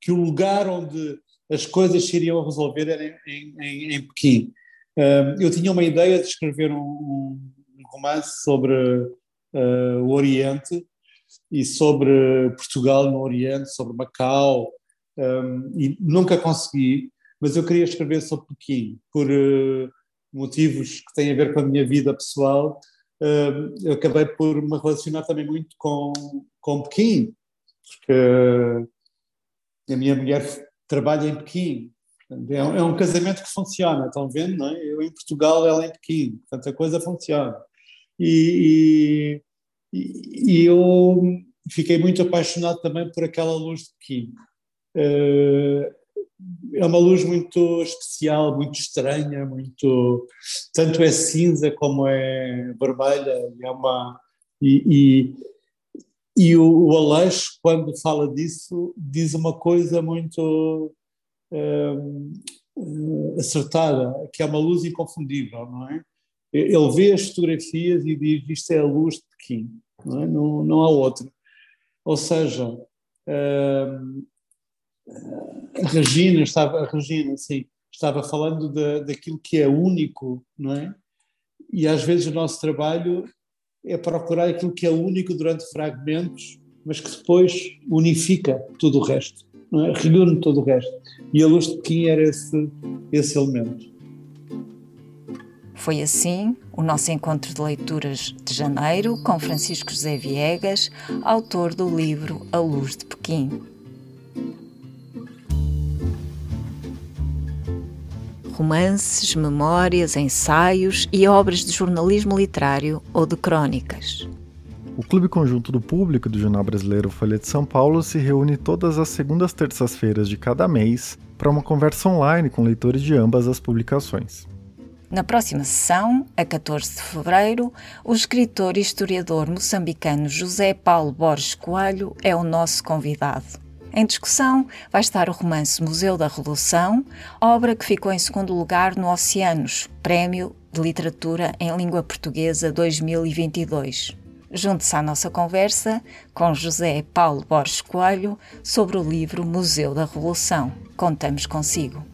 A: que o lugar onde as coisas se iriam resolver era em, em, em Pequim. Eu tinha uma ideia de escrever um, um romance sobre uh, o Oriente, e sobre Portugal no Oriente, sobre Macau, um, e nunca consegui, mas eu queria escrever sobre Pequim, por uh, motivos que têm a ver com a minha vida pessoal. Uh, eu acabei por me relacionar também muito com, com Pequim, porque a minha mulher trabalha em Pequim, É um, é um casamento que funciona, estão vendo, não é? Eu em Portugal, ela em Pequim, portanto a coisa funciona. E, e, e eu fiquei muito apaixonado também por aquela luz de Pequim. Uh, é uma luz muito especial, muito estranha, muito tanto é cinza como é vermelha, é uma e, e, e o, o quando fala disso diz uma coisa muito um, acertada, que é uma luz inconfundível, não é? Ele vê as fotografias e diz isto é a luz de Pequim, não, é? não, não há outra. Ou seja, um, a Regina estava, a Regina, sim, estava falando da, daquilo que é único, não é? E às vezes o nosso trabalho é procurar aquilo que é único durante fragmentos, mas que depois unifica tudo o resto, não é? reúne todo o resto. E a luz de Pequim era esse, esse elemento.
D: Foi assim o nosso encontro de leituras de janeiro com Francisco José Viegas, autor do livro A Luz de Pequim. romances, memórias, ensaios e obras de jornalismo literário ou de crônicas.
I: O Clube Conjunto do Público do Jornal Brasileiro Folha de São Paulo se reúne todas as segundas terças-feiras de cada mês para uma conversa online com leitores de ambas as publicações.
D: Na próxima sessão, a 14 de fevereiro, o escritor e historiador moçambicano José Paulo Borges Coelho é o nosso convidado. Em discussão vai estar o romance Museu da Revolução, obra que ficou em segundo lugar no Oceanos, Prémio de Literatura em Língua Portuguesa 2022. Junte-se à nossa conversa com José Paulo Borges Coelho sobre o livro Museu da Revolução. Contamos consigo.